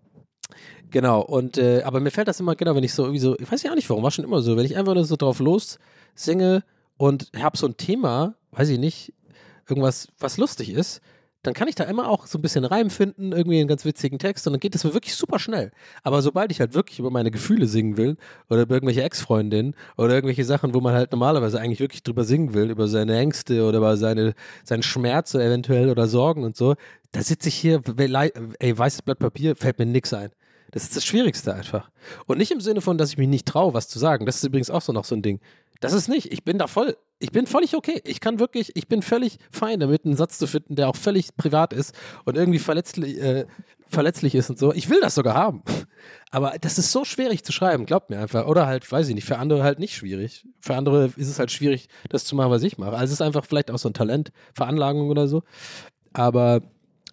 genau, und äh, aber mir fällt das immer, genau, wenn ich so irgendwie so, ich weiß ja auch nicht warum, war schon immer so, wenn ich einfach nur so drauf los singe und habe so ein Thema, weiß ich nicht, irgendwas, was lustig ist, dann kann ich da immer auch so ein bisschen Reim finden, irgendwie einen ganz witzigen Text und dann geht das mir wirklich super schnell. Aber sobald ich halt wirklich über meine Gefühle singen will oder über irgendwelche Ex-Freundinnen oder irgendwelche Sachen, wo man halt normalerweise eigentlich wirklich drüber singen will, über seine Ängste oder über seine, seinen Schmerz eventuell oder Sorgen und so, da sitze ich hier, ey, weißes Blatt Papier, fällt mir nix ein. Das ist das Schwierigste einfach. Und nicht im Sinne von, dass ich mich nicht traue, was zu sagen. Das ist übrigens auch so noch so ein Ding. Das ist nicht. Ich bin da voll. Ich bin völlig okay. Ich kann wirklich, ich bin völlig fein damit, einen Satz zu finden, der auch völlig privat ist und irgendwie verletzlich, äh, verletzlich ist und so. Ich will das sogar haben. Aber das ist so schwierig zu schreiben, glaubt mir einfach. Oder halt, weiß ich nicht, für andere halt nicht schwierig. Für andere ist es halt schwierig, das zu machen, was ich mache. Also es ist einfach vielleicht auch so ein Talent, Veranlagung oder so. Aber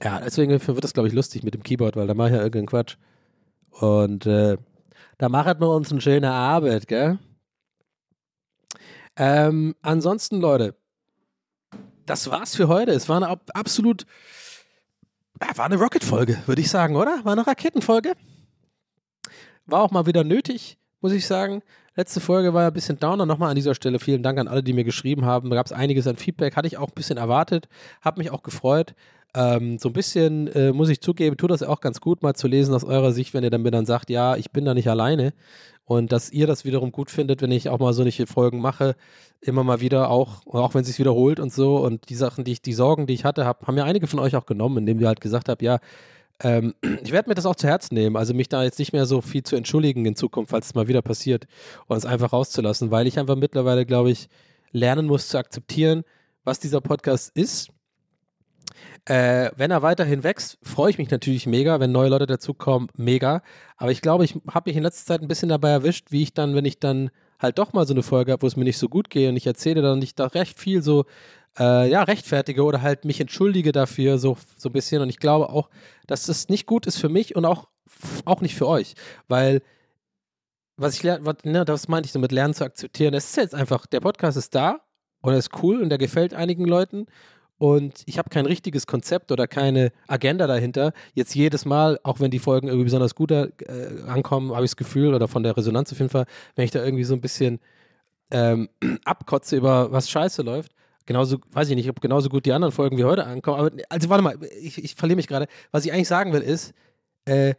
ja, deswegen wird das, glaube ich, lustig mit dem Keyboard, weil da mache ich ja irgendeinen Quatsch. Und äh, da machen wir uns eine schöne Arbeit, gell? Ähm, ansonsten, Leute, das war's für heute. Es war eine absolut, war eine Rocket-Folge, würde ich sagen, oder? War eine Raketenfolge. War auch mal wieder nötig, muss ich sagen. Letzte Folge war ja ein bisschen downer. Nochmal an dieser Stelle vielen Dank an alle, die mir geschrieben haben. Da gab es einiges an Feedback. Hatte ich auch ein bisschen erwartet. Habe mich auch gefreut. Ähm, so ein bisschen, äh, muss ich zugeben, tut das auch ganz gut, mal zu lesen aus eurer Sicht, wenn ihr dann mir dann sagt, ja, ich bin da nicht alleine. Und dass ihr das wiederum gut findet, wenn ich auch mal solche Folgen mache, immer mal wieder auch, auch wenn es sich wiederholt und so. Und die Sachen, die ich, die Sorgen, die ich hatte, hab, haben ja einige von euch auch genommen, indem ihr halt gesagt habt, ja, ähm, ich werde mir das auch zu Herzen nehmen, also mich da jetzt nicht mehr so viel zu entschuldigen in Zukunft, falls es mal wieder passiert und es einfach rauszulassen, weil ich einfach mittlerweile, glaube ich, lernen muss zu akzeptieren, was dieser Podcast ist äh, wenn er weiterhin wächst, freue ich mich natürlich mega. Wenn neue Leute dazukommen, mega. Aber ich glaube, ich habe mich in letzter Zeit ein bisschen dabei erwischt, wie ich dann, wenn ich dann halt doch mal so eine Folge habe, wo es mir nicht so gut geht und ich erzähle dann nicht da recht viel so, äh, ja, rechtfertige oder halt mich entschuldige dafür so, so ein bisschen. Und ich glaube auch, dass das nicht gut ist für mich und auch, auch nicht für euch. Weil was ich lerne, ne, das meinte ich so mit Lernen zu akzeptieren. Es ist jetzt einfach, der Podcast ist da und er ist cool und der gefällt einigen Leuten und ich habe kein richtiges Konzept oder keine Agenda dahinter. Jetzt jedes Mal, auch wenn die Folgen irgendwie besonders gut äh, ankommen, habe ich das Gefühl, oder von der Resonanz auf jeden Fall, wenn ich da irgendwie so ein bisschen ähm, abkotze über was scheiße läuft, genauso, weiß ich nicht, ob genauso gut die anderen Folgen wie heute ankommen. Aber also warte mal, ich, ich verliere mich gerade. Was ich eigentlich sagen will, ist, äh,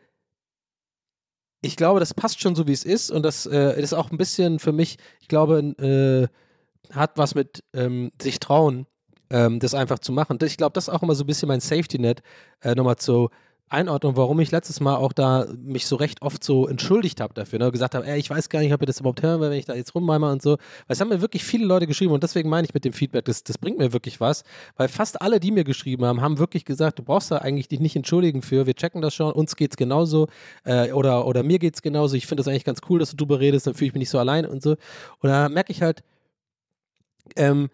ich glaube, das passt schon so, wie es ist. Und das äh, ist auch ein bisschen für mich, ich glaube, äh, hat was mit ähm, sich trauen ähm, das einfach zu machen. Ich glaube, das ist auch immer so ein bisschen mein Safety-Net, äh, nochmal zur Einordnung, warum ich letztes Mal auch da mich so recht oft so entschuldigt habe dafür, ne? gesagt habe, ey, ich weiß gar nicht, ob ihr das überhaupt hören will, wenn ich da jetzt rummeime und so. Weil es haben mir wirklich viele Leute geschrieben und deswegen meine ich mit dem Feedback, das, das bringt mir wirklich was, weil fast alle, die mir geschrieben haben, haben wirklich gesagt, du brauchst da eigentlich dich nicht entschuldigen für, wir checken das schon, uns geht's genauso äh, oder, oder mir geht's genauso, ich finde das eigentlich ganz cool, dass du drüber redest, dann fühle ich mich nicht so allein und so. Und da merke ich halt, ähm,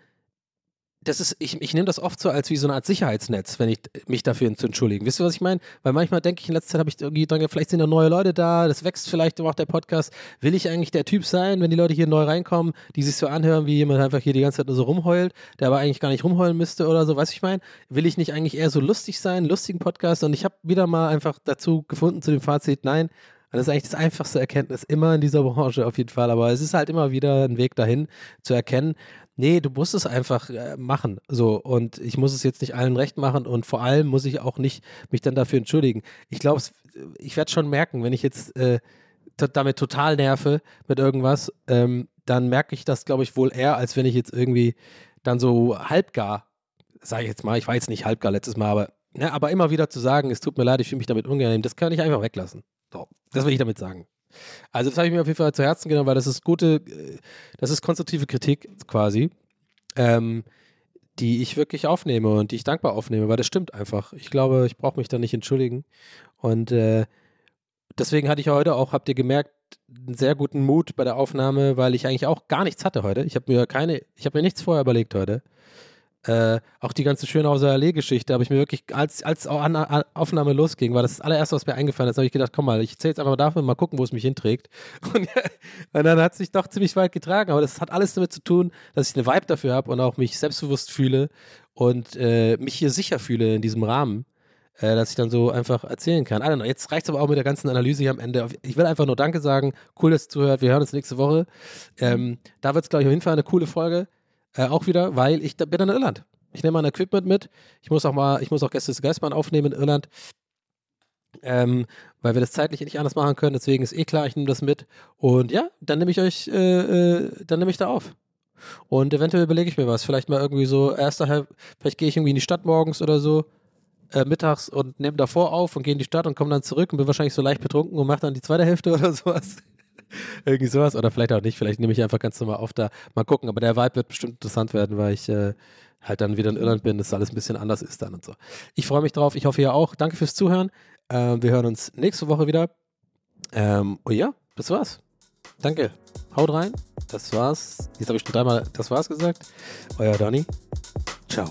das ist, ich, ich nehme das oft so als wie so eine Art Sicherheitsnetz, wenn ich mich dafür zu entschuldigen. Wisst ihr, was ich meine? Weil manchmal denke ich, in letzter Zeit habe ich irgendwie dran, vielleicht sind da neue Leute da, das wächst vielleicht auch der Podcast. Will ich eigentlich der Typ sein, wenn die Leute hier neu reinkommen, die sich so anhören, wie jemand einfach hier die ganze Zeit nur so rumheult, der aber eigentlich gar nicht rumheulen müsste oder so, weißt du, ich meine? Will ich nicht eigentlich eher so lustig sein, lustigen Podcast? Und ich habe wieder mal einfach dazu gefunden, zu dem Fazit, nein, das ist eigentlich das einfachste Erkenntnis immer in dieser Branche auf jeden Fall. Aber es ist halt immer wieder ein Weg dahin zu erkennen, nee, du musst es einfach äh, machen. So, und ich muss es jetzt nicht allen recht machen und vor allem muss ich auch nicht mich dann dafür entschuldigen. Ich glaube, ich werde schon merken, wenn ich jetzt äh, damit total nerve mit irgendwas, ähm, dann merke ich das, glaube ich, wohl eher, als wenn ich jetzt irgendwie dann so halbgar, sage ich jetzt mal, ich war jetzt nicht halbgar letztes Mal, aber Ne, aber immer wieder zu sagen, es tut mir leid, ich fühle mich damit unangenehm, das kann ich einfach weglassen. So, das will ich damit sagen. Also das habe ich mir auf jeden Fall zu Herzen genommen, weil das ist gute, äh, das ist konstruktive Kritik quasi, ähm, die ich wirklich aufnehme und die ich dankbar aufnehme, weil das stimmt einfach. Ich glaube, ich brauche mich da nicht entschuldigen. Und äh, deswegen hatte ich heute auch, habt ihr gemerkt, einen sehr guten Mut bei der Aufnahme, weil ich eigentlich auch gar nichts hatte heute. Ich habe mir keine, ich habe mir nichts vorher überlegt heute. Äh, auch die ganze Schönhauser Allee-Geschichte habe ich mir wirklich, als, als Aufnahme losging, war das das allererste, was mir eingefallen ist, habe ich gedacht, komm mal, ich erzähle jetzt einfach mal dafür, mal gucken, wo es mich hinträgt. Und, und dann hat es sich doch ziemlich weit getragen, aber das hat alles damit zu tun, dass ich eine Vibe dafür habe und auch mich selbstbewusst fühle und äh, mich hier sicher fühle in diesem Rahmen, äh, dass ich dann so einfach erzählen kann. I don't know, jetzt reicht es aber auch mit der ganzen Analyse hier am Ende. Ich will einfach nur Danke sagen, cool, dass ihr zuhört, wir hören uns nächste Woche. Ähm, da wird es, glaube ich, auf jeden Fall eine coole Folge. Äh, auch wieder, weil ich da bin in Irland. Ich nehme mein Equipment mit. Ich muss auch mal, ich muss auch Gäste des Geistmann aufnehmen in Irland. Ähm, weil wir das zeitlich nicht anders machen können. Deswegen ist eh klar, ich nehme das mit. Und ja, dann nehme ich euch, äh, äh, dann nehme ich da auf. Und eventuell überlege ich mir was. Vielleicht mal irgendwie so, erster halb, vielleicht gehe ich irgendwie in die Stadt morgens oder so, äh, mittags und nehme davor auf und gehe in die Stadt und komme dann zurück und bin wahrscheinlich so leicht betrunken und mache dann die zweite Hälfte oder sowas. Irgendwie sowas. Oder vielleicht auch nicht. Vielleicht nehme ich einfach ganz normal auf da. Mal gucken. Aber der Vibe wird bestimmt interessant werden, weil ich äh, halt dann wieder in Irland bin, dass alles ein bisschen anders ist dann und so. Ich freue mich drauf. Ich hoffe, ihr auch. Danke fürs Zuhören. Ähm, wir hören uns nächste Woche wieder. Ähm, und ja, das war's. Danke. Haut rein. Das war's. Jetzt habe ich schon dreimal das war's gesagt. Euer Donny. Ciao.